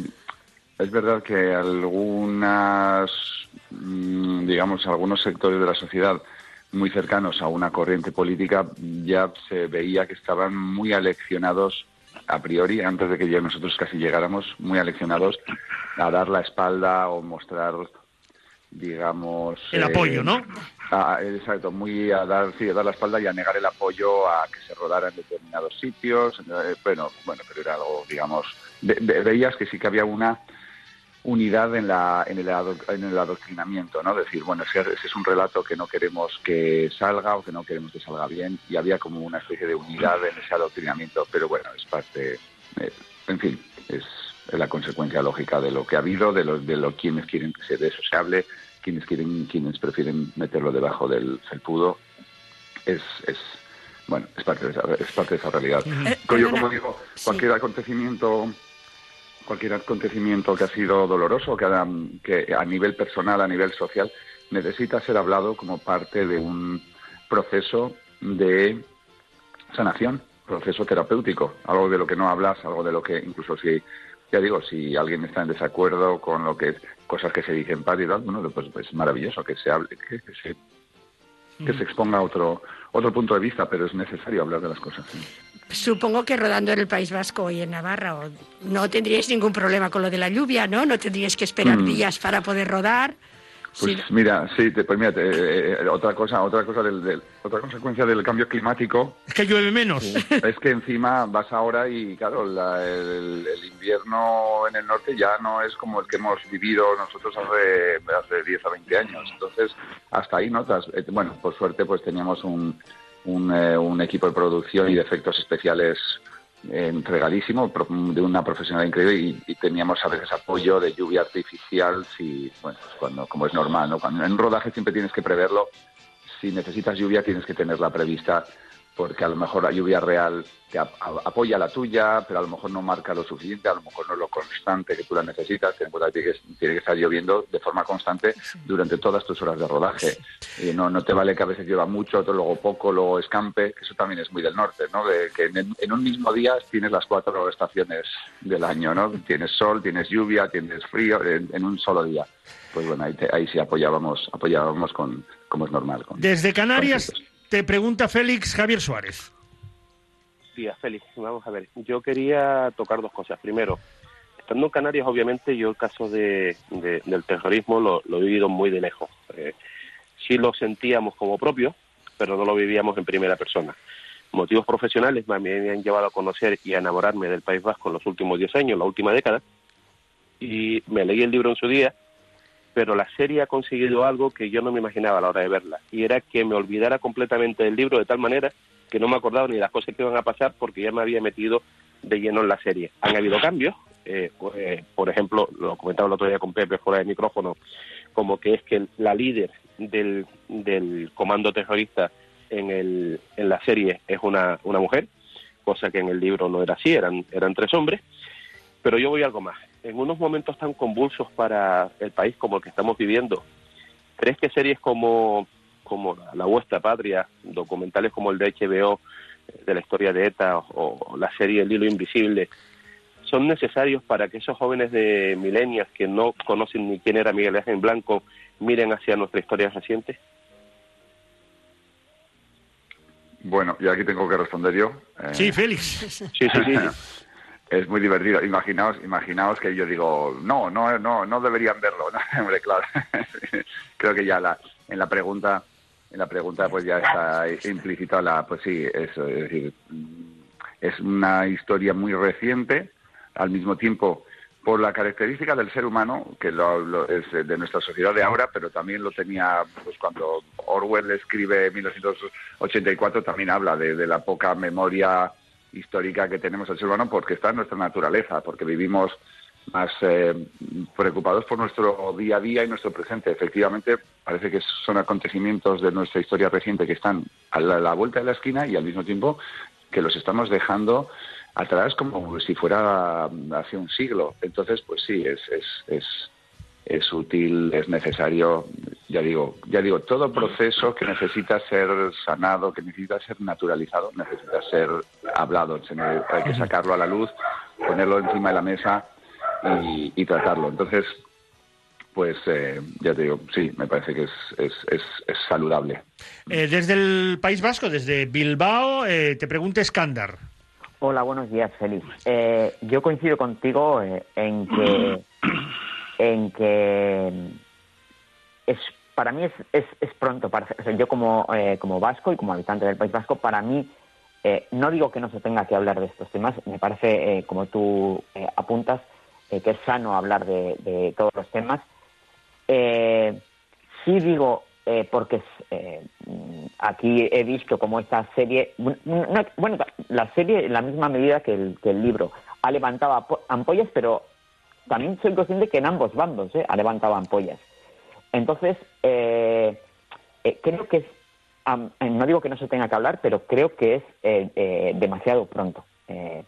Speaker 14: es verdad que algunas, mm, digamos, algunos sectores de la sociedad muy cercanos a una corriente política ya se veía que estaban muy aleccionados a priori, antes de que ya nosotros casi llegáramos, muy aleccionados a dar la espalda o mostrar, digamos...
Speaker 5: El
Speaker 14: eh,
Speaker 5: apoyo, ¿no?
Speaker 14: a- exacto, muy a dar, sí, a dar la espalda y a negar el apoyo a que se rodara en determinados sitios. eh, bueno, bueno, pero era algo, digamos, ve- veías que sí que había una unidad en, la, en, el, ado- en el adoctrinamiento, ¿no? Decir, bueno, ese, ese es un relato que no queremos que salga o que no queremos que salga bien y había como una especie de unidad en ese adoctrinamiento, pero bueno, es parte, eh, en fin, es, la consecuencia lógica de lo que ha habido, de lo, de lo quienes quieren que se, de eso se hable, quienes quieren, quienes prefieren meterlo debajo del felpudo, es, es bueno, es parte de esa, es parte de esa realidad.
Speaker 6: Eh,
Speaker 14: Pero yo, como digo, cualquier acontecimiento cualquier acontecimiento que ha sido doloroso, que a, que a nivel personal, a nivel social, necesita ser hablado como parte de un proceso de sanación, proceso terapéutico, algo de lo que no hablas, algo de lo que incluso si, ya digo, si alguien está en desacuerdo con lo que cosas que se dicen padre y tal, bueno, pues es maravilloso que se hable, que, que se que se exponga otro otro punto de vista, pero es necesario hablar de las cosas. sí.
Speaker 6: Supongo que rodando en el País Vasco y en Navarra no tendríais ningún problema con lo de la lluvia, ¿no? No tendríais que esperar
Speaker 14: Mm.
Speaker 6: días para poder rodar.
Speaker 14: Pues
Speaker 6: Sí.
Speaker 14: mira, sí, te- pues mira, te- eh, eh, otra cosa, otra cosa del, del- otra consecuencia del cambio climático
Speaker 5: Es que llueve menos.
Speaker 14: es que encima vas ahora y claro, la- el, el invierno en el norte ya no es como el que hemos vivido nosotros hace, hace 10 a 20 años. Entonces, hasta ahí notas. eh, Bueno, por suerte pues teníamos un, un, eh, un equipo de producción y de efectos especiales eh, entregadísimo, pro- de una profesional increíble y, y teníamos a veces apoyo de lluvia artificial, si, bueno, pues cuando, como es normal, ¿no? Cuando en un rodaje siempre tienes que preverlo, si necesitas lluvia tienes que tenerla prevista porque a lo mejor la lluvia real te ap- apoya la tuya, pero a lo mejor no marca lo suficiente, a lo mejor no es lo constante que tú la necesitas, ten en cuenta que tiene que, estar lloviendo de forma constante durante todas tus horas de rodaje. Y no, no te vale que a veces llueva mucho, otro luego poco, luego escampe, que eso también es muy del norte, ¿no? De que en, en un mismo día tienes las cuatro estaciones del año, ¿no? Tienes sol, tienes lluvia, tienes frío, en, en un solo día. Pues bueno, ahí, te- ahí sí apoyábamos, apoyábamos con, como es normal. con-
Speaker 5: Desde Canarias te pregunta Félix Javier Suárez.
Speaker 15: días, Félix. Vamos a ver, yo quería tocar dos cosas. Primero, estando en Canarias, obviamente, yo el caso de, de- del terrorismo lo, he vivido muy de lejos. Eh, sí lo sentíamos como propio, pero no lo vivíamos en primera persona. Motivos profesionales me han llevado a conocer y a enamorarme del País Vasco en los últimos 10 años, la última década, y me leí el libro en su día, pero la serie ha conseguido algo que yo no me imaginaba a la hora de verla, y era que me olvidara completamente del libro de tal manera que no me acordaba ni las cosas que iban a pasar porque ya me había metido de lleno en la serie. Han habido cambios, eh, pues, eh, por ejemplo, lo comentaba el otro día con Pepe fuera de micrófono, como que es que la líder del, del comando terrorista en, el, en la serie es una, una mujer, cosa que en el libro no era así, eran, eran tres hombres. Pero yo voy a algo más. En unos momentos tan convulsos para el país como el que estamos viviendo, ¿crees que series como, como La, Vuestra Patria, documentales como el de HBO eh, de la historia de ETA o, o la serie El Hilo Invisible, son necesarios para que esos jóvenes de milenias que no conocen ni quién era Miguel Ángel Blanco miren hacia nuestra historia reciente?
Speaker 14: Bueno, y aquí tengo que responder yo. Eh,
Speaker 5: Sí, Félix.
Speaker 15: Sí, sí, sí.
Speaker 14: Es muy divertido. Imaginaos, imaginaos que yo digo, no, no, no, no deberían verlo. No, hombre, claro. Creo que ya la, en la pregunta, en la pregunta, pues ya está implícita la, pues sí, eso, es decir, mm, es una historia muy reciente, al mismo tiempo por la característica del ser humano, que lo, lo- es de nuestra sociedad de ahora, pero también lo tenía pues cuando Orwell escribe 1984, también habla de, de la poca memoria histórica que tenemos el ser humano porque está en nuestra naturaleza, porque vivimos más eh, preocupados por nuestro día a día y nuestro presente. Efectivamente, parece que son acontecimientos de nuestra historia reciente que están a la, la vuelta de la esquina y al mismo tiempo que los estamos dejando atrás como si fuera hace un siglo. Entonces, pues sí, es, es, es, es útil, es necesario, ya digo, ya digo, todo proceso que necesita ser sanado, que necesita ser naturalizado, necesita ser hablado, hay que sacarlo a la luz, ponerlo encima de la mesa y, y tratarlo. Entonces, pues eh, ya te digo, sí, me parece que es, es, es, es saludable.
Speaker 5: Eh, desde el País Vasco, desde Bilbao, eh, te pregunta Escándar.
Speaker 11: Hola, buenos días, Félix. Eh, yo coincido contigo eh, en que en que es para mí es, es, es pronto. Para, o sea, yo como eh, como vasco y como habitante del País Vasco, para mí eh, no digo que no se tenga que hablar de estos temas. Me parece, eh, como tú eh, apuntas, eh, que es sano hablar de, de todos los temas. Eh, sí digo, eh, porque aquí he visto como esta serie, bueno, no- bueno, la serie en la misma medida que el, que el libro ha levantado ampollas, pero también soy consciente que en ambos bandos eh, ha levantado ampollas. Entonces, eh, eh, creo que es, eh, no digo que no se tenga que hablar, pero creo que es eh, eh, demasiado pronto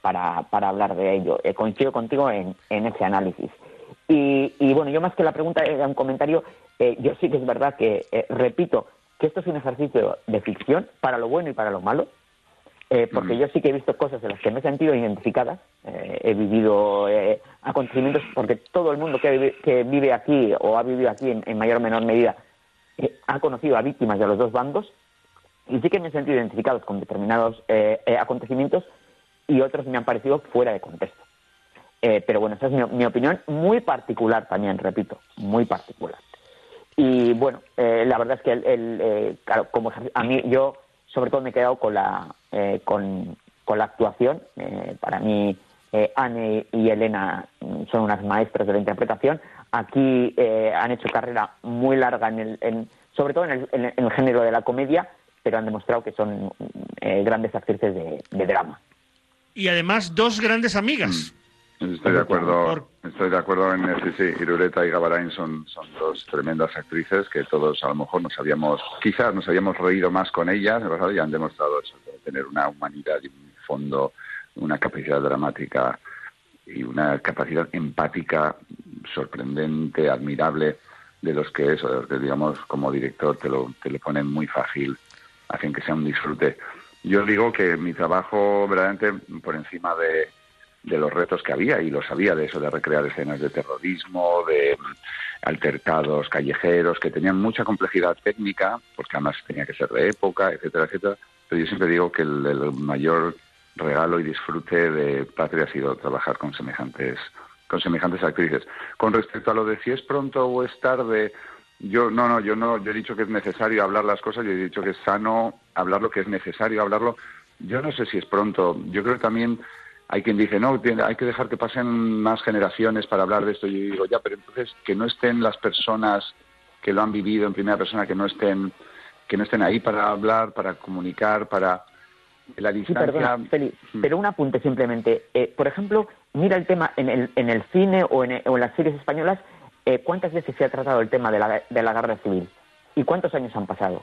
Speaker 11: para, para hablar de ello. Coincido contigo en, en ese análisis. Y, y, bueno, yo más que la pregunta era un comentario, yo sí que es verdad que, repito, que esto es un ejercicio de ficción para lo bueno y para lo malo, eh, porque yo sí que he visto cosas en las que me he sentido identificada, eh, he vivido eh, acontecimientos, porque todo el mundo que, vive- que vive aquí o ha vivido aquí en, en mayor o menor medida eh, ha conocido a víctimas de los dos bandos y sí que me he sentido identificados con determinados eh, acontecimientos y otros me han parecido fuera de contexto. Pero bueno, esa es mi, mi opinión muy particular también, repito, muy particular. Y bueno, eh, la verdad es que el, el, eh, claro, como a mí yo sobre todo me he quedado con la con, con la actuación. Eh, para mí eh, Anne y Elena mm, son unas maestras de la interpretación. Aquí eh, han hecho carrera muy larga en el, en- sobre todo en el, en el- en el género de la comedia, pero han demostrado que son eh, grandes actrices de, de drama.
Speaker 5: Y además dos grandes amigas.
Speaker 14: Estoy de acuerdo, estoy de acuerdo en sí, sí, Irureta y Gabarain son, son dos tremendas actrices que todos a lo mejor nos habíamos, quizás nos habíamos reído más con ellas, pasado, y han demostrado eso, de tener una humanidad y un fondo, una capacidad dramática y una capacidad empática sorprendente, admirable, de los que eso, de los que digamos como director te lo, te lo ponen muy fácil, hacen que sea un disfrute. Yo digo que mi trabajo verdaderamente por encima de, de los retos que había, y lo sabía de eso, de recrear escenas de terrorismo, de mm, altercados callejeros, que tenían mucha complejidad técnica, porque además tenía que ser de época, etcétera, etcétera. Pero yo siempre digo que el, mayor regalo y disfrute de Patria ha sido trabajar con semejantes con semejantes actrices. Con respecto a lo de si es pronto o es tarde, yo no, no, yo no, yo he dicho que es necesario hablar las cosas, yo he dicho que es sano hablar lo que es necesario hablarlo. Yo no sé si es pronto. Yo creo que también hay quien dice, no, hay que dejar que pasen más generaciones para hablar de esto. Y yo digo, ya, pero entonces que no estén las personas que lo han vivido en primera persona, que no estén, que no estén ahí para hablar, para comunicar, para la
Speaker 11: Sí,
Speaker 14: distancia.
Speaker 11: perdona, Félix, pero un apunte simplemente. Eh, por ejemplo, mira el tema en el, en el cine o en, o en las series españolas, eh, ¿cuántas veces se ha tratado el tema de la, de la guerra civil? ¿Y cuántos años han pasado?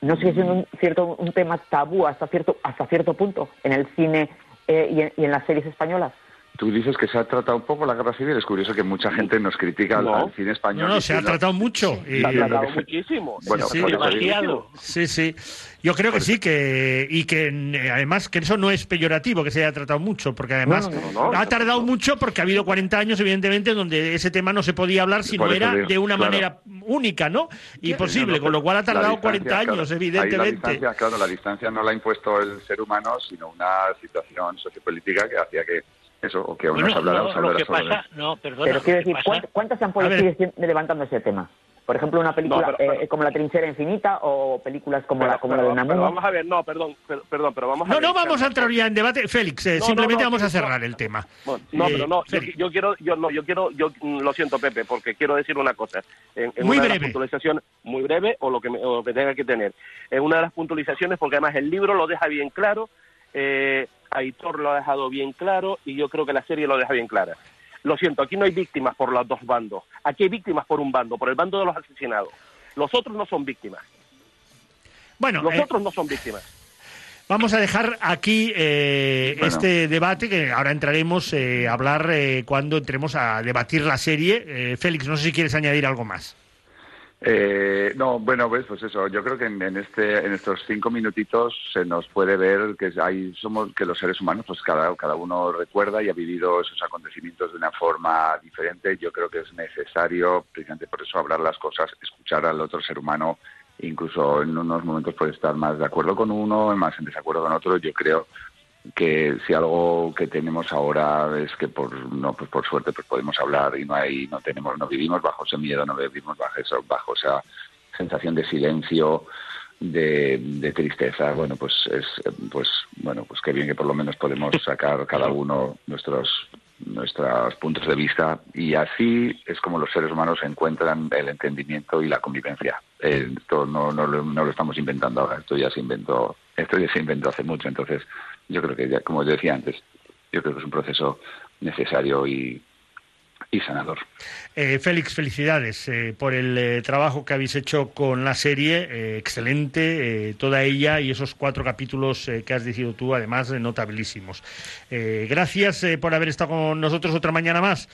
Speaker 11: ¿No sigue siendo un, cierto, un tema tabú hasta cierto, hasta cierto punto en el cine eh, y, en, y en las series españolas?
Speaker 14: Tú dices que se ha tratado un poco la guerra civil. Es curioso que mucha gente nos critica al-
Speaker 5: No.
Speaker 14: al cine español.
Speaker 5: No, no, se ha tratado mucho.
Speaker 14: Se ha
Speaker 5: Y-
Speaker 14: tratado
Speaker 15: muchísimo.
Speaker 14: Bueno,
Speaker 5: Sí,
Speaker 14: eso digo-
Speaker 15: demasiado.
Speaker 5: Sí, sí. Yo creo que sí, que y que eh, además que eso no es peyorativo que se haya tratado mucho, porque además
Speaker 15: No, no, no,
Speaker 5: ha
Speaker 15: no,
Speaker 5: tardado mucho porque ha habido 40 años, evidentemente, donde ese tema no se podía hablar si no era de una
Speaker 14: claro.
Speaker 5: manera única, ¿no? Y posible,
Speaker 14: No, no,
Speaker 5: con lo cual ha tardado
Speaker 14: distancia,
Speaker 5: 40 años,
Speaker 14: claro. Ahí la
Speaker 5: evidentemente.
Speaker 14: distancia, claro, la distancia no la ha impuesto el ser humano, sino una situación sociopolítica que hacía que eso, o que uno
Speaker 7: Bueno, no,
Speaker 14: se
Speaker 7: lo
Speaker 14: hablara
Speaker 7: que
Speaker 14: solo de-
Speaker 7: pasa, no, perdona,
Speaker 11: Pero quiero decir,
Speaker 7: pasa-
Speaker 11: ¿cuántas, cuántas ampollas
Speaker 5: A ver.
Speaker 11: sigue siendo- levantando ese tema? Por ejemplo, una película
Speaker 15: No, pero- pero-
Speaker 11: eh, como La Trinchera Infinita o películas como
Speaker 15: Pero-
Speaker 11: la, como
Speaker 15: pero-
Speaker 11: la de Namuno.
Speaker 15: vamos a ver, no, perdón, per- perdón, pero vamos a
Speaker 5: No,
Speaker 15: ver.
Speaker 5: no vamos a entrar ya en debate, Félix, eh,
Speaker 15: No,
Speaker 5: simplemente
Speaker 15: no, no,
Speaker 5: vamos a
Speaker 15: no.
Speaker 5: cerrar el tema.
Speaker 15: Bueno, no,
Speaker 5: Eh,
Speaker 15: pero no, yo, quiero, yo no, yo quiero, yo mm, lo siento, Pepe, porque quiero decir una cosa. En, en
Speaker 5: Muy
Speaker 15: una de las
Speaker 5: breve.
Speaker 15: puntualizaciones, muy breve, o lo que, me- o lo que tenga que tener. En una de las puntualizaciones, porque además el libro lo deja bien claro, eh, Aitor lo ha dejado bien claro, y yo creo que la serie lo deja bien clara. Lo siento, aquí no hay víctimas por los dos bandos. Aquí hay víctimas por un bando, por el bando de los asesinados. Los otros no son víctimas.
Speaker 5: Bueno,
Speaker 15: Los
Speaker 5: eh,
Speaker 15: otros no son víctimas.
Speaker 5: Vamos a dejar aquí eh, este debate, que ahora entraremos eh, a hablar eh, cuando entremos a debatir la serie. Eh, Félix, no sé si quieres añadir algo más.
Speaker 14: Eh, no, bueno, pues, pues eso. Yo creo que en, en este, en estos cinco minutitos se nos puede ver que hay, somos, que los seres humanos, pues cada, cada uno recuerda y ha vivido esos acontecimientos de una forma diferente. Yo creo que es necesario, precisamente por eso, hablar las cosas, escuchar al otro ser humano. Incluso en unos momentos puede estar más de acuerdo con uno, más en desacuerdo con otro. Yo creo que si algo que tenemos ahora es que por no pues por suerte pues podemos hablar y no hay no tenemos no vivimos bajo ese miedo no vivimos bajo eso bajo esa sensación de silencio de, tristeza. Bueno pues es pues bueno pues qué bien que por lo menos podemos sacar cada uno nuestros nuestros puntos de vista y así es como los seres humanos encuentran el entendimiento y la convivencia. Esto no, no, no lo estamos inventando ahora esto ya se inventó esto ya se inventó hace mucho entonces yo creo que ya, como yo decía antes yo creo que es un proceso necesario y, y sanador
Speaker 5: Eh, Félix, felicidades eh, por el eh, trabajo que habéis hecho con la serie, excelente, toda ella y esos cuatro capítulos que has decidido tú, además, notabilísimos. Gracias por haber estado con nosotros otra mañana más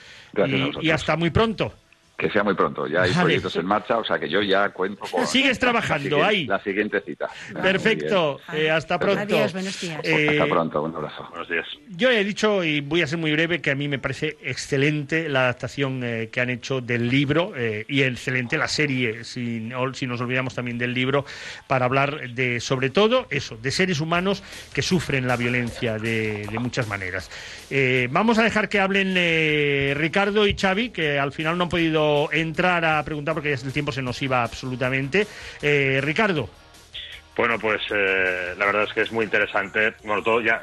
Speaker 5: y, y hasta muy pronto.
Speaker 14: Que sea muy pronto ya hay
Speaker 5: Vale.
Speaker 14: proyectos en marcha o sea que yo ya cuento con
Speaker 5: Sigues trabajando
Speaker 14: la siguiente,
Speaker 5: ahí.
Speaker 14: la siguiente cita
Speaker 5: Perfecto, eh, hasta pronto.
Speaker 6: Adiós, buenos días.
Speaker 5: Eh,
Speaker 14: hasta pronto un abrazo
Speaker 10: Buenos días.
Speaker 5: Yo he dicho, y voy a ser muy breve, que a mí me parece excelente la adaptación eh, que han hecho del libro eh, y excelente la serie, si, si nos olvidamos también del libro, para hablar de, sobre todo, eso, de seres humanos que sufren la violencia de, de muchas maneras. Eh, vamos a dejar que hablen eh, Ricardo y Xavi, que al final no han podido entrar a preguntar porque el tiempo se nos iba absolutamente. Eh, Ricardo.
Speaker 10: Bueno, pues eh, la verdad es que es muy interesante. Bueno, todo ya,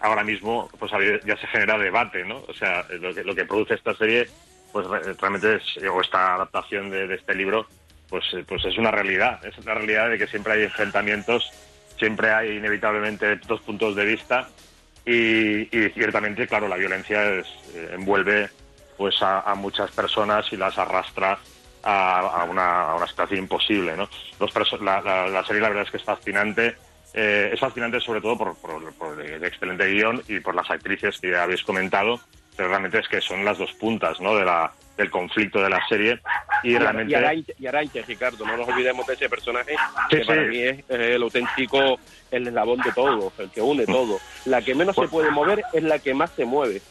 Speaker 10: ahora mismo pues ya se genera debate, ¿no? O sea, lo que, lo que produce esta serie, pues re- realmente es, o esta adaptación de, este libro, pues, eh, pues es una realidad. Es una realidad de que siempre hay enfrentamientos, siempre hay inevitablemente dos puntos de vista y, ciertamente, claro, la violencia eh, envuelve pues a, a muchas personas y las arrastra a, a una, a una situación imposible, ¿no? Los la, la- la serie la verdad es que es fascinante. Eh, es fascinante sobre todo por, por- por el excelente guion y por las actrices que ya habéis comentado, pero realmente es que son las dos puntas, ¿no? De la, del conflicto de la serie y realmente...
Speaker 13: Y Araiche, y Ricardo, no nos olvidemos de ese personaje
Speaker 10: Sí,
Speaker 13: que para
Speaker 10: sí.
Speaker 13: mí es eh, el auténtico, el eslabón de todo, el que une todo. La que menos se puede mover es la que más se mueve.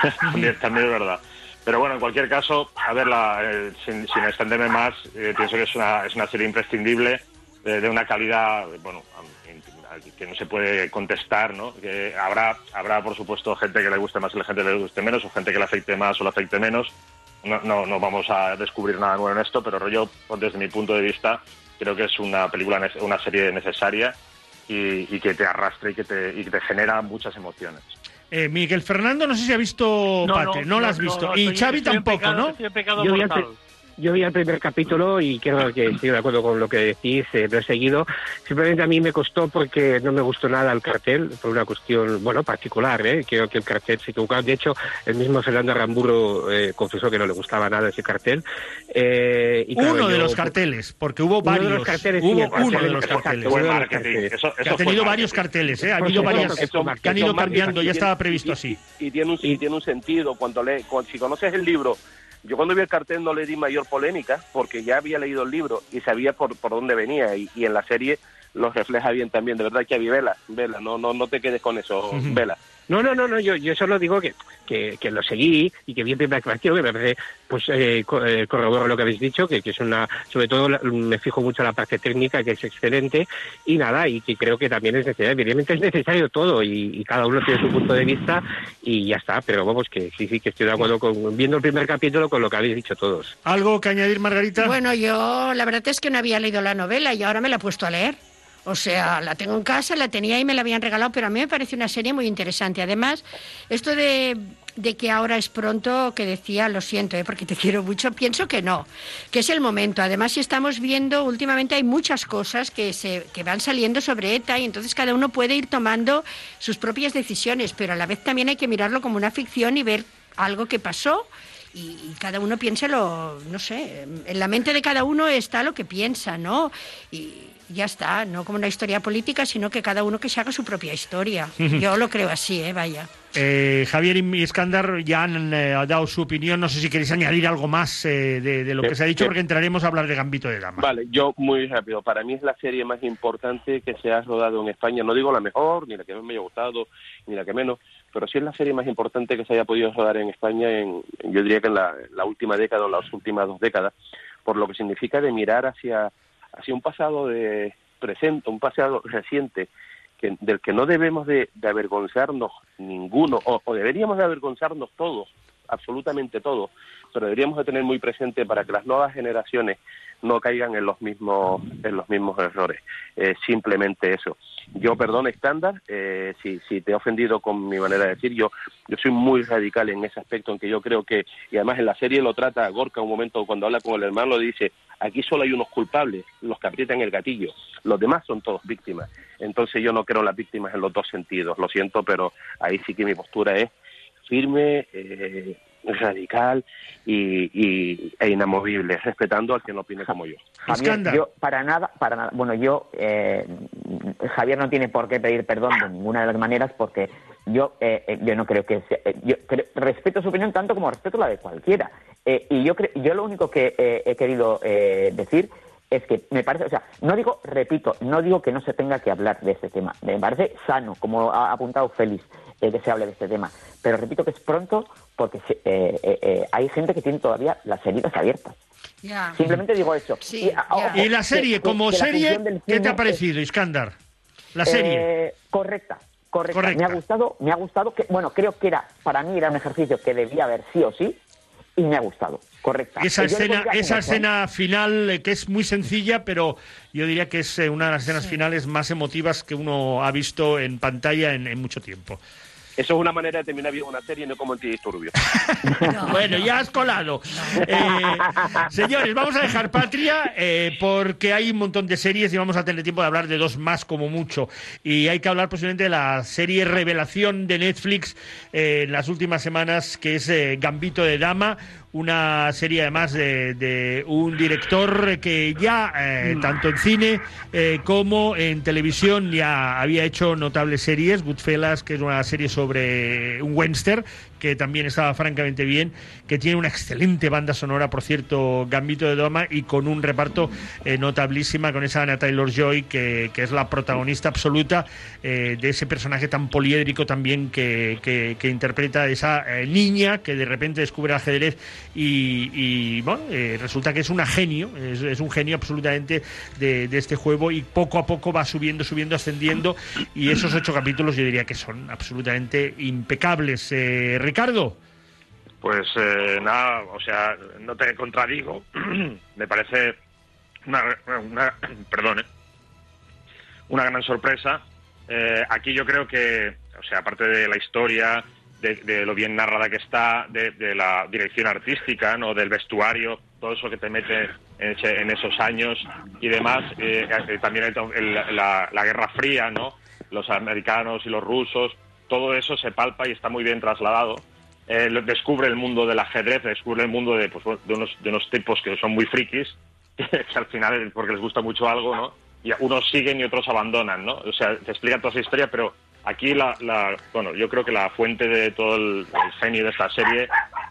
Speaker 10: también, también es verdad. Pero bueno, en cualquier caso, a ver, la, eh, sin, sin extenderme más, eh, pienso que es una, es una serie imprescindible, de, una calidad, bueno, que no se puede contestar, ¿no? Que habrá, habrá, por supuesto, gente que le guste más y gente que le guste menos, o gente que le afecte más o le afecte menos. No, no, no vamos a descubrir nada nuevo en esto, pero yo, desde mi punto de vista, creo que es una película, una serie necesaria y, y que te arrastra y que te, y que te genera muchas emociones.
Speaker 5: Eh, Miguel Fernando, no sé si ha visto
Speaker 15: No,
Speaker 5: Pate, no,
Speaker 15: no,
Speaker 5: la has
Speaker 15: no,
Speaker 5: visto.
Speaker 15: no,
Speaker 5: y Xavi
Speaker 15: estoy
Speaker 5: tampoco,
Speaker 15: pecado-
Speaker 5: ¿no?
Speaker 12: Yo pri- yo vi el primer capítulo y creo que estoy de acuerdo con lo que decís, eh, lo he seguido. Simplemente a mí me costó porque no me gustó nada el cartel, por una cuestión, bueno, particular, ¿eh? Creo que el cartel se equivocaba. De hecho, el mismo Fernando Aramburo eh, confesó que no le gustaba nada ese cartel. Eh, y claro,
Speaker 5: uno de
Speaker 12: yo-
Speaker 5: los carteles, porque hubo
Speaker 12: Uno de
Speaker 5: varios.
Speaker 12: los carteles, sí,
Speaker 5: hubo
Speaker 12: el cartel,
Speaker 5: uno de los carteles.
Speaker 12: uno de los carteles.
Speaker 5: que ha tenido varios carteles, ¿eh? Ha habido varias
Speaker 12: que
Speaker 5: han ido cambiando, ya
Speaker 13: y
Speaker 5: estaba previsto
Speaker 13: y-
Speaker 5: así.
Speaker 13: Y, tiene un, y tiene un sentido. Cuando le, cuando- si conoces el libro, yo cuando vi el cartel no le di mayor polémica porque ya había leído el libro y sabía por, por dónde venía y, y en la serie lo refleja bien también. De verdad que Avi, vela, vela, no, no, no te quedes con eso, vela.
Speaker 12: No, no, no, no, yo, yo solo digo que, que, que lo seguí y que vi el primer capítulo, que me parece, pues, eh, co- eh, corroboro lo que habéis dicho, que, que es una, sobre todo la- me fijo mucho en la parte técnica, que es excelente, y nada, y que creo que también es necesario, evidentemente es necesario todo, y, y cada uno tiene su punto de vista, y ya está, pero vamos, que sí, sí, que estoy de acuerdo con, viendo el primer capítulo con lo que habéis dicho todos.
Speaker 5: ¿Algo que añadir, Margarita?
Speaker 6: Bueno, yo la verdad es que no había leído la novela y ahora me la he puesto a leer. O sea, la tengo en casa, la tenía y me la habían regalado, pero a mí me parece una serie muy interesante. Además, esto de, de que ahora es pronto, que decía, lo siento, ¿eh? porque te quiero mucho, pienso que no, que es el momento. Además, si estamos viendo, últimamente hay muchas cosas que, se, que van saliendo sobre ETA y entonces cada uno puede ir tomando sus propias decisiones, pero a la vez también hay que mirarlo como una ficción y ver algo que pasó y, cada uno piense lo, no sé, en la mente de cada uno está lo que piensa, ¿no? Y ya está, no como una historia política, sino que cada uno que se haga su propia historia. Yo lo creo así, ¿eh? Vaya.
Speaker 5: Eh, Javier y Iskandar ya han eh, dado su opinión. No sé si queréis añadir algo más eh, de, de lo que
Speaker 15: Sí,
Speaker 5: se ha dicho,
Speaker 15: sí.
Speaker 5: porque entraremos a hablar de Gambito de Dama.
Speaker 15: Vale, yo muy rápido. Para mí es la serie más importante que se ha rodado en España. No digo la mejor, ni la que más me haya gustado, ni la que menos, pero sí es la serie más importante que se haya podido rodar en España en, yo diría que en la, la última década o las últimas dos décadas, por lo que significa de mirar hacia, hacia un pasado de presente, un pasado reciente, que, del que no debemos de, avergonzarnos ninguno, o, deberíamos de avergonzarnos todos, absolutamente todos, pero deberíamos de tener muy presente para que las nuevas generaciones no caigan en los mismos en los mismos errores. Eh, simplemente eso. Yo perdono estándar eh, si, si te he ofendido con mi manera de decir. Yo yo soy muy radical en ese aspecto, en que yo creo que y además en la serie lo trata Gorka un momento cuando habla con el hermano dice aquí solo hay unos culpables, los que aprietan el gatillo. Los demás son todos víctimas. Entonces yo no creo en las víctimas en los dos sentidos. Lo siento, pero ahí sí que mi postura es firme, eh, radical y, y- e inamovible, respetando al que no opine como yo.
Speaker 11: Javier, yo para nada, para nada. Bueno, yo eh, Javier no tiene por qué pedir perdón de ninguna de las maneras porque yo eh, eh, yo no creo que sea- eh, yo creo- respeto su opinión tanto como respeto la de cualquiera. Eh, y yo creo, yo lo único que eh, he querido eh, decir es que me parece, o sea, no digo, repito, no digo que no se tenga que hablar de este tema. Me parece sano, como ha apuntado Félix, eh, que se hable de este tema. Pero repito que es pronto porque se- eh, eh, eh, hay gente que tiene todavía las heridas abiertas. Simplemente digo eso.
Speaker 6: Sí,
Speaker 11: ah, ojo,
Speaker 5: Y la serie,
Speaker 11: que-
Speaker 5: como
Speaker 11: que
Speaker 5: serie, ¿qué te ha parecido, Iskandar? La serie.
Speaker 11: eh, correcta, correcta.
Speaker 5: Correcta.
Speaker 11: Me ha gustado, me ha gustado que, bueno, creo que era, para mí era un ejercicio que debía haber sí o sí, y me ha gustado. Correcta.
Speaker 5: Esa
Speaker 11: yo
Speaker 5: escena, esa escena final eh, que es muy sencilla, pero yo diría que es eh, una de las escenas finales más emotivas que uno ha visto en pantalla en, en mucho tiempo.
Speaker 15: Eso es una manera de terminar bien una serie, no como antidisturbios.
Speaker 5: Bueno, ya has colado. Eh, señores, vamos a dejar Patria eh, porque hay un montón de series y vamos a tener tiempo de hablar de dos más como mucho. Y hay que hablar posiblemente de la serie revelación de Netflix eh, en las últimas semanas, que es eh, Gambito de Dama, una serie además de, de un director que ya, eh, tanto en cine eh, como en televisión, ya había hecho notables series. Goodfellas, que es una serie sobre un western, que también estaba francamente bien, que tiene una excelente banda sonora, por cierto, Gambito de Dama, y con un reparto eh, notablísima con esa Anna Taylor-Joy, que, que es la protagonista absoluta eh, de ese personaje tan poliédrico también que, que- interpreta esa eh, niña que de repente descubre el ajedrez y, y, bueno, eh, resulta que es una genio, es, un genio absolutamente de, de este juego y poco a poco va subiendo, subiendo, ascendiendo y esos ocho capítulos yo diría que son absolutamente impecables. Ricardo.
Speaker 10: Pues eh, nada, o sea, no te contradigo. Me parece una, una- perdón, ¿eh? una gran sorpresa. Eh, aquí yo creo que, o sea, aparte de la historia, de, lo bien narrada que está, de, la dirección artística, no, del vestuario, todo eso que te mete en, ese- en esos años y demás, eh, eh, también la Guerra Fría, no, los americanos y los rusos, todo eso se palpa y está muy bien trasladado eh, descubre el mundo del ajedrez, descubre el mundo de, pues, de, unos, de unos tipos que son muy frikis, que, al final, porque les gusta mucho algo, ¿no? Y unos siguen y otros abandonan, ¿no? O sea, te explica toda esa historia, pero aquí la, la bueno, yo creo que la fuente de todo el, el genio de esta serie,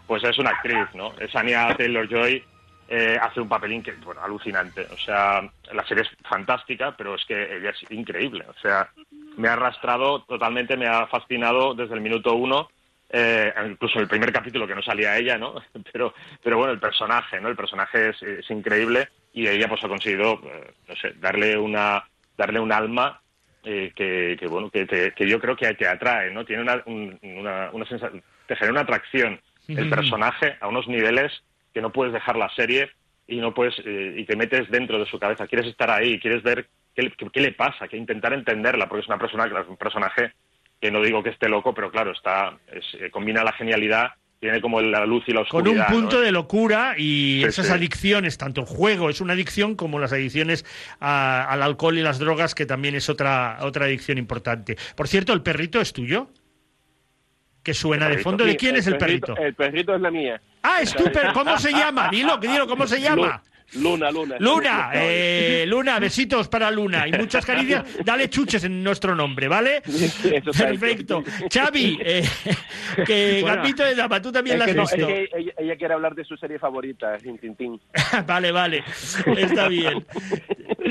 Speaker 10: pues es una actriz, ¿no? Es Anya Taylor-Joy, eh, hace un papelín que, bueno, alucinante. O sea, la serie es fantástica, pero es que ella es increíble. O sea, me ha arrastrado totalmente, me ha fascinado desde el minuto uno eh, incluso el primer capítulo que no salía ella, ¿no? Pero, pero bueno, el personaje, ¿no? El personaje es, es increíble y ella pues ha conseguido, eh, no sé, darle una, darle un alma eh, que, que, bueno, que, te- que yo creo que te atrae, ¿no? Tiene una, un- una, una sensación, te genera una atracción el personaje a unos niveles que no puedes dejar la serie y no puedes eh, y te metes dentro de su cabeza. Quieres estar ahí, quieres ver qué, le- qué- qué le pasa, que intentar entenderla, porque es una persona, un personaje que no digo que esté loco, pero claro, está es- eh, combina la genialidad, tiene como la luz y la
Speaker 5: Con un
Speaker 10: oscuridad.
Speaker 5: punto
Speaker 10: ¿no?
Speaker 5: de locura y
Speaker 10: Sí,
Speaker 5: esas
Speaker 10: sí.
Speaker 5: adicciones, tanto el juego es una adicción como las adicciones a- al alcohol y las drogas, que también es otra, otra adicción importante. Por cierto, ¿el perrito es tuyo? Que suena de fondo. ¿De quién es el perrito?
Speaker 15: El perrito es la mía.
Speaker 5: Ah, es tu perro. ¿Cómo se llama? Dilo, dilo, ¿cómo se llama?
Speaker 15: Luna, Luna.
Speaker 5: Luna, eh, Luna, besitos para Luna y muchas caricias. Dale chuches en nuestro nombre, ¿vale? Perfecto. Xavi, eh, que
Speaker 15: Bueno,
Speaker 5: Gambito de Dama, tú también la has
Speaker 15: es
Speaker 5: visto.
Speaker 15: que ella, ella quiere hablar de su serie favorita, Tintín.
Speaker 5: vale, vale, está bien.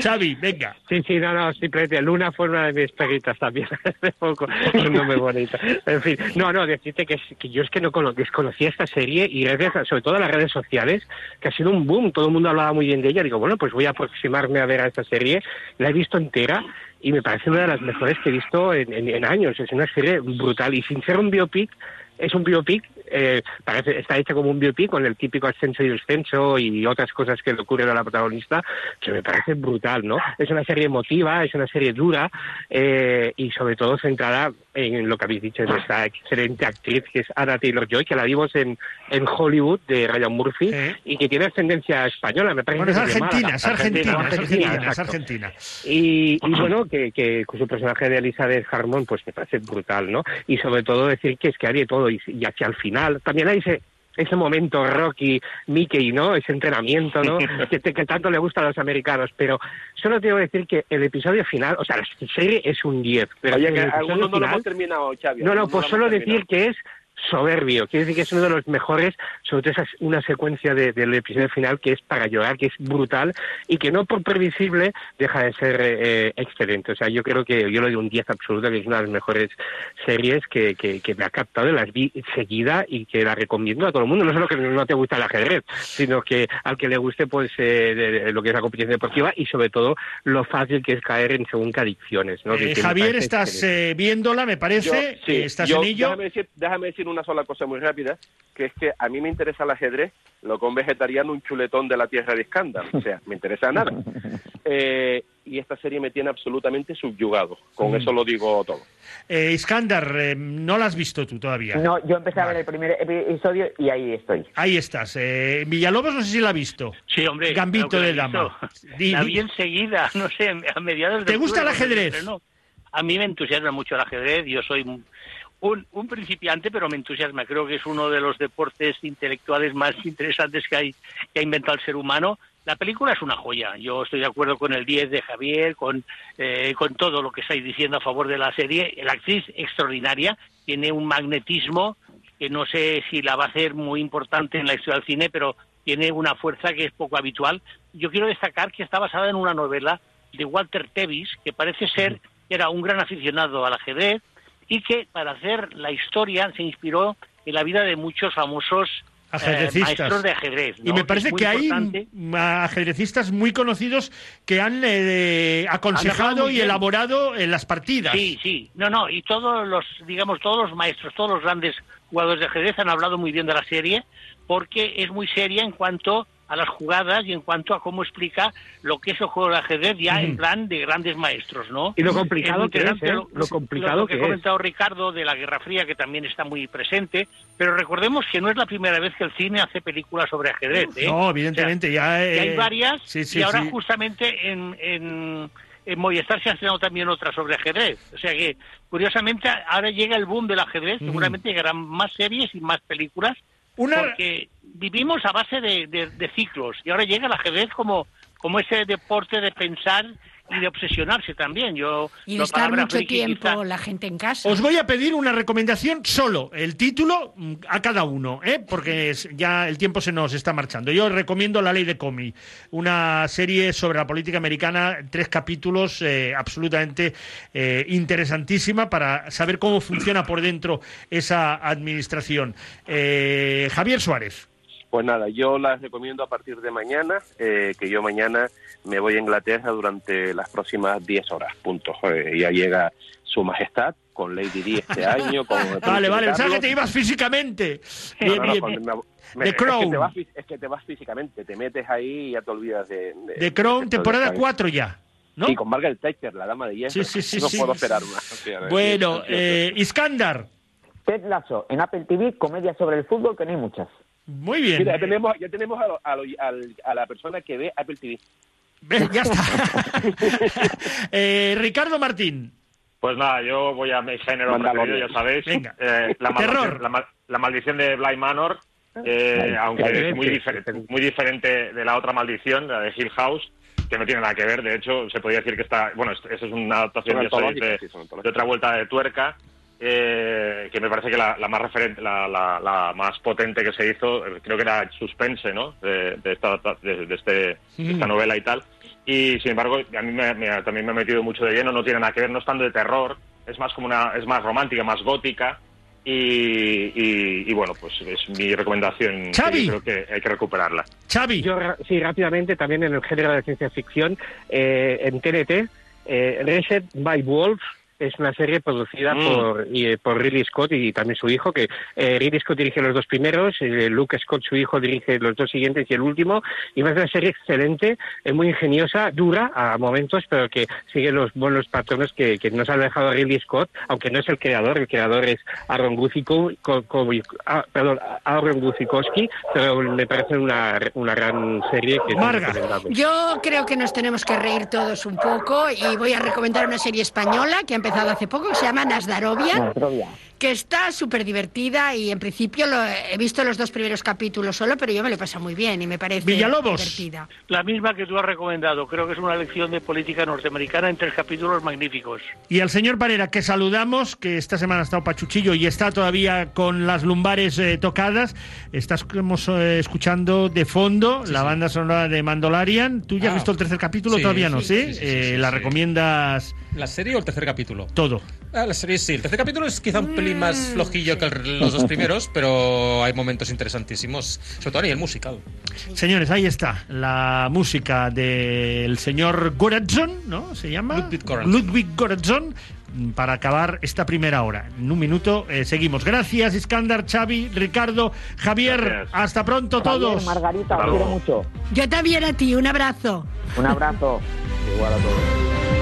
Speaker 5: Xavi, venga.
Speaker 12: Sí, sí, no, no, simplemente Luna fue una de mis perritas también hace poco, es un nombre bonito. En fin, no, no, decirte que, que yo es que no cono- desconocía esta serie y gracias a- sobre todo a las redes sociales, que ha sido un boom, todo el mundo hablaba muy bien de ella, digo, bueno, pues voy a aproximarme a ver a esta serie, la he visto entera y me parece una de las mejores que he visto en, años, es una serie brutal y sin ser un biopic, es un biopic, eh, parece, está hecha como un biopic con el típico ascenso y descenso y otras cosas que le ocurren a la protagonista, que me parece brutal, ¿no? Es una serie emotiva, es una serie dura eh, y sobre todo centrada en lo que habéis dicho, en esta excelente actriz que es Anna Taylor-Joy, que la vimos en, en Hollywood de Ryan Murphy y que tiene ascendencia española, me parece.
Speaker 5: Bueno, es
Speaker 12: de
Speaker 5: argentina, es argentina, es argentina, es argentina.
Speaker 12: Y, y bueno, que, que con su personaje de Elizabeth Harmon, pues me parece brutal, ¿no? Y sobre todo decir que es que hay de todo y, y hacia el final también hay ese ese momento Rocky, Mickey, ¿no? Ese entrenamiento, ¿no? que, que tanto le gusta a los americanos. Pero solo tengo que decir que el episodio final, o sea, la serie es un 10. Pero
Speaker 15: Oye, que algunos no lo hemos terminado, Xavi.
Speaker 12: no, no,
Speaker 15: algunos
Speaker 12: pues
Speaker 15: lo
Speaker 12: solo decir que es soberbio. Quiere decir que es uno de los mejores, sobre todo esa, una secuencia de- del episodio final que es para llorar, que es brutal y que no por previsible deja de ser eh, excelente. O sea, yo creo que yo le doy un 10 absoluto, que es una de las mejores series que, que, que me ha captado y las vi seguida y que la recomiendo a todo el mundo. No solo que no te gusta el ajedrez, sino que al que le guste pues eh, de- de lo que es la competición deportiva y sobre todo lo fácil que es caer en según qué adicciones. ¿no?
Speaker 5: Eh, Javier, estás eh, viéndola, me parece.
Speaker 15: Yo- sí,
Speaker 5: eh, estás
Speaker 15: yo-
Speaker 5: en ello.
Speaker 15: Déjame decir, déjame decir una sola cosa muy rápida, que es que a mí me interesa el ajedrez, lo un vegetariano un chuletón de la tierra de escándalo. O sea, me interesa nada. Eh, y esta serie me tiene absolutamente subyugado. Con
Speaker 5: Mm.
Speaker 15: eso lo digo todo.
Speaker 5: Eh, Iskandar, eh, no la has visto tú todavía.
Speaker 11: No, yo empecé a ver el primer episodio y ahí estoy.
Speaker 5: Ahí estás. Eh, Villalobos, no sé si la ha visto.
Speaker 7: Sí, hombre.
Speaker 5: Gambito
Speaker 7: claro
Speaker 5: de dama.
Speaker 7: la vi enseguida, no sé, a mediados de
Speaker 5: ¿Te gusta el ajedrez?
Speaker 7: estrenó. A mí me entusiasma mucho el ajedrez. Yo soy un, un, principiante, pero me entusiasma. Creo que es uno de los deportes intelectuales más interesantes que, hay, que ha inventado el ser humano. La película es una joya. Yo estoy de acuerdo con el 10 de Javier, con, eh, con todo lo que estáis diciendo a favor de la serie. La actriz extraordinaria, tiene un magnetismo que no sé si la va a hacer muy importante en la historia del cine, pero tiene una fuerza que es poco habitual. Yo quiero destacar que está basada en una novela de Walter Tevis, que parece ser que era un gran aficionado al ajedrez y que para hacer la historia se inspiró en la vida de muchos famosos eh, maestros de ajedrez.
Speaker 5: Y me parece que hay ajedrecistas muy conocidos que han eh, aconsejado y elaborado en las partidas.
Speaker 7: Sí, sí. No, no, y todos los, digamos, todos los maestros, todos los grandes jugadores de ajedrez han hablado muy bien de la serie porque es muy seria en cuanto a las jugadas y en cuanto a cómo explica lo que es el juego de ajedrez ya en plan de grandes maestros, ¿no?
Speaker 12: Y lo complicado que es, ¿eh? Lo complicado
Speaker 7: lo que
Speaker 12: que
Speaker 7: ha comentado Ricardo de la Guerra Fría, que también está muy presente, pero recordemos que no es la primera vez que el cine hace películas sobre ajedrez. ¿eh?
Speaker 5: No, evidentemente, ya,
Speaker 7: que
Speaker 5: eh,
Speaker 7: hay varias
Speaker 5: sí, sí,
Speaker 7: y ahora
Speaker 5: sí.
Speaker 7: justamente en, en, en Movistar se ha estrenado también otra sobre ajedrez. O sea que, curiosamente, ahora llega el boom del ajedrez, seguramente llegarán más series y más películas,
Speaker 5: Una-
Speaker 7: porque vivimos a base de, de- ciclos. Y ahora llega el ajedrez como, como ese deporte de pensar y de obsesionarse también. Yo,
Speaker 6: Y de estar mucho
Speaker 7: friki
Speaker 6: tiempo
Speaker 7: quizá-
Speaker 6: la gente en casa.
Speaker 5: Os voy a pedir una recomendación solo, el título mm, a cada uno, ¿eh? porque es- ya el tiempo se nos está marchando. Yo os recomiendo La Ley de Comi, una serie sobre la política americana, tres capítulos, eh, absolutamente eh, interesantísima para saber cómo funciona por dentro esa administración. Eh, Javier Suárez.
Speaker 15: Pues nada, yo las recomiendo a partir de mañana, eh, que yo mañana me voy a Inglaterra durante las próximas 10 horas, punto. Eh, ya llega su majestad con Lady Di este año. Con
Speaker 5: Vale, vale, pensaba que te ibas físicamente.
Speaker 15: No, no, no,
Speaker 5: bien.
Speaker 15: con- me-
Speaker 5: The
Speaker 15: me- es, que te vas, fí- es que te vas físicamente, te metes ahí y ya te olvidas de... de
Speaker 5: The Crown,
Speaker 15: de-
Speaker 5: temporada
Speaker 15: de-
Speaker 5: 4 ya. ¿no?
Speaker 15: Sí, con Margaret Thatcher, la dama de hierro.
Speaker 5: Sí, sí, sí,
Speaker 15: No
Speaker 5: sí.
Speaker 15: puedo esperar más. O sea,
Speaker 5: Bueno, eh, Iskandar.
Speaker 11: Ted Lasso en Apple TV, comedia sobre el fútbol, que no hay muchas.
Speaker 5: Muy bien.
Speaker 15: Mira, ya tenemos, ya tenemos a, lo- a, lo- a la persona que ve Apple TV.
Speaker 5: Ya está. Eh, Ricardo Martín.
Speaker 10: Pues nada, yo voy a mi género preferido, ya sabéis.
Speaker 5: Venga.
Speaker 10: Eh, la,
Speaker 5: Terror.
Speaker 10: maldición, la, ma- la maldición de Bly Manor, eh, aunque es muy, diferente, muy diferente de la otra maldición, la de Hill House, que no tiene nada que ver. De hecho, se podría decir que está. Bueno, eso es una adaptación ya sabéis, de otra vuelta de tuerca. Eh, que me parece que la, la más referente, la, la- la más potente que se hizo, eh, creo que era Suspense, ¿no? De, de esta, de, de este, de esta novela y tal. Y sin embargo, a mí me- me- también me ha metido mucho de lleno, no tiene nada que ver, no es tanto de terror, es más como una, es más romántica, más gótica. Y, y- y bueno, pues es mi recomendación. que
Speaker 5: Xavi.
Speaker 10: yo creo que hay que recuperarla.
Speaker 5: Xavi.
Speaker 12: Yo, sí, rápidamente, también en el género de ciencia ficción, eh, en TNT, eh, Reset by Wolves es una serie producida
Speaker 10: Mm.
Speaker 12: por, y, eh, por Ridley Scott y también su hijo, que eh, Ridley Scott dirige los dos primeros, eh, Luke Scott, su hijo, dirige los dos siguientes y el último, y es una serie excelente, es muy ingeniosa, dura a momentos, pero que sigue los buenos patrones que, que nos ha dejado Ridley Scott, aunque no es el creador, el creador es Aaron Guziko, co- co- ah, perdón, Aaron Guzikowski, pero me parece una, una gran serie que
Speaker 5: Marga.
Speaker 6: Yo creo que nos tenemos que reír todos un poco y voy a recomendar una serie española que ha empezado hace poco, se llama Nasdarovia, que está súper divertida y en principio lo, he visto los dos primeros capítulos solo, pero yo me lo he pasado muy bien y me parece
Speaker 5: Villalobos.
Speaker 6: divertida.
Speaker 7: La misma que tú has recomendado. Creo que es una lección de política norteamericana en tres capítulos magníficos.
Speaker 5: Y al señor Parera, que saludamos, que esta semana ha estado pachuchillo y está todavía con las lumbares eh, tocadas. Estamos eh, escuchando de fondo la banda sonora de Mandalorian. ¿Tú ya has
Speaker 16: Ah.
Speaker 5: visto el tercer capítulo?
Speaker 16: Sí,
Speaker 5: Todavía no,
Speaker 16: sí,
Speaker 5: ¿sí?
Speaker 16: sí, sí,
Speaker 5: Eh,
Speaker 16: sí,
Speaker 5: ¿La
Speaker 16: sí.
Speaker 5: recomiendas
Speaker 16: ¿La serie o el tercer capítulo?
Speaker 5: todo?
Speaker 16: Ah, la serie sí. El tercer capítulo es quizá un pelín más flojillo que el- los dos primeros, pero hay momentos interesantísimos. Sobre todo a nivel musical.
Speaker 5: Señores, ahí está la música del señor Gorazon, ¿no? ¿Se llama?
Speaker 16: Ludwig Göransson.
Speaker 5: Ludwig para acabar esta primera hora. En un minuto eh, seguimos. Gracias, Iskandar, Xavi, Ricardo, Javier.
Speaker 10: Gracias.
Speaker 5: Hasta pronto todos.
Speaker 11: Margarita, os quiero mucho.
Speaker 6: Yo también a ti, un abrazo.
Speaker 11: Un abrazo. Igual a todos.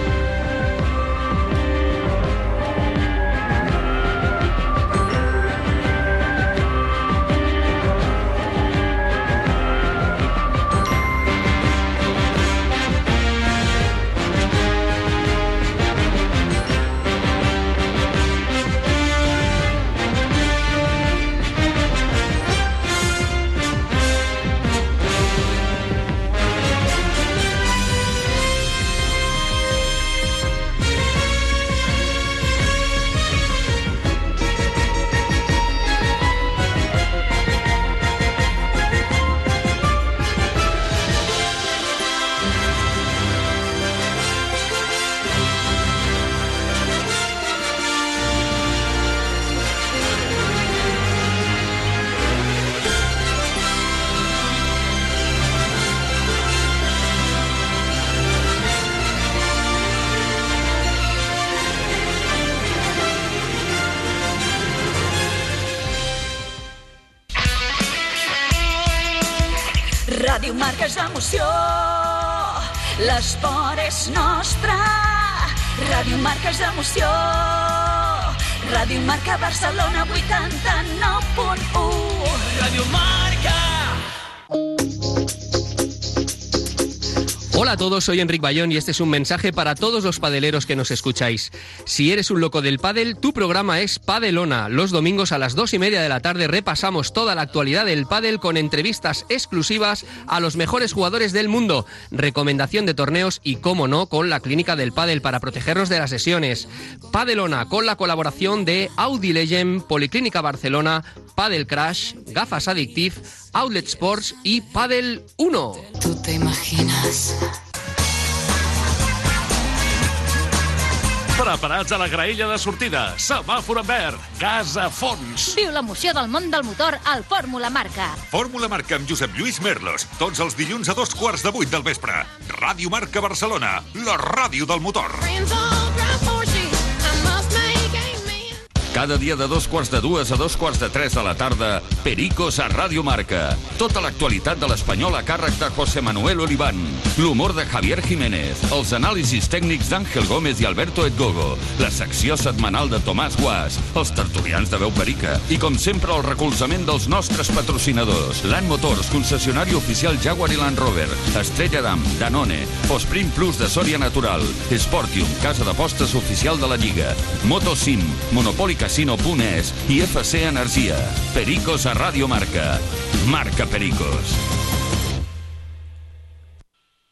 Speaker 3: marques d'emoció. L'esport és nostre. Ràdio Marques d'Emoció. Ràdio Marca Barcelona 89.1. Ràdio Marca.
Speaker 17: Hola a todos, soy Enric Bayón y este es un mensaje para todos los padeleros que nos escucháis. Si eres un loco del pádel, tu programa es Padelona. Los domingos a las dos y media de la tarde repasamos toda la actualidad del pádel con entrevistas exclusivas a los mejores jugadores del mundo, recomendación de torneos y, como no, con la clínica del pádel para protegernos de las lesiones. Padelona con la colaboración de Audi Legend, Policlínica Barcelona, Padel Crash, Gafas Addictive, Outlet Sports i Padel 1.
Speaker 3: Tú te imaginas.
Speaker 4: Preparats a la graella de sortida. Semàfor en verd. Gas a fons.
Speaker 9: Viu l'emoció del món del motor al Fórmula Marca.
Speaker 18: Fórmula Marca amb Josep Lluís Merlos. Tots els dilluns a dos quarts de vuit del vespre. Ràdio Marca Barcelona, la ràdio del motor.
Speaker 19: Cada dia de dos quarts de dues a dos quarts de tres de la tarda, Pericos a Ràdio Marca. Tota l'actualitat de l'Espanyol a càrrec de José Manuel Oliván. L'humor de Javier Jiménez. Els anàlisis tècnics d'Àngel Gómez i Alberto Edgogo. La secció setmanal de Tomàs Guas. Els tertulians de Veu Perica. I com sempre el recolzament dels nostres patrocinadors. Land Motors, concessionari oficial Jaguar i Land Rover. Estrella d'Am, Danone. Osprim Plus de Sòria Natural. Sportium, casa d'apostes oficial de la Lliga. Motosim, Monopoli Casino.es i FC Energia. Pericos a Ràdio Marca. Marca Pericos.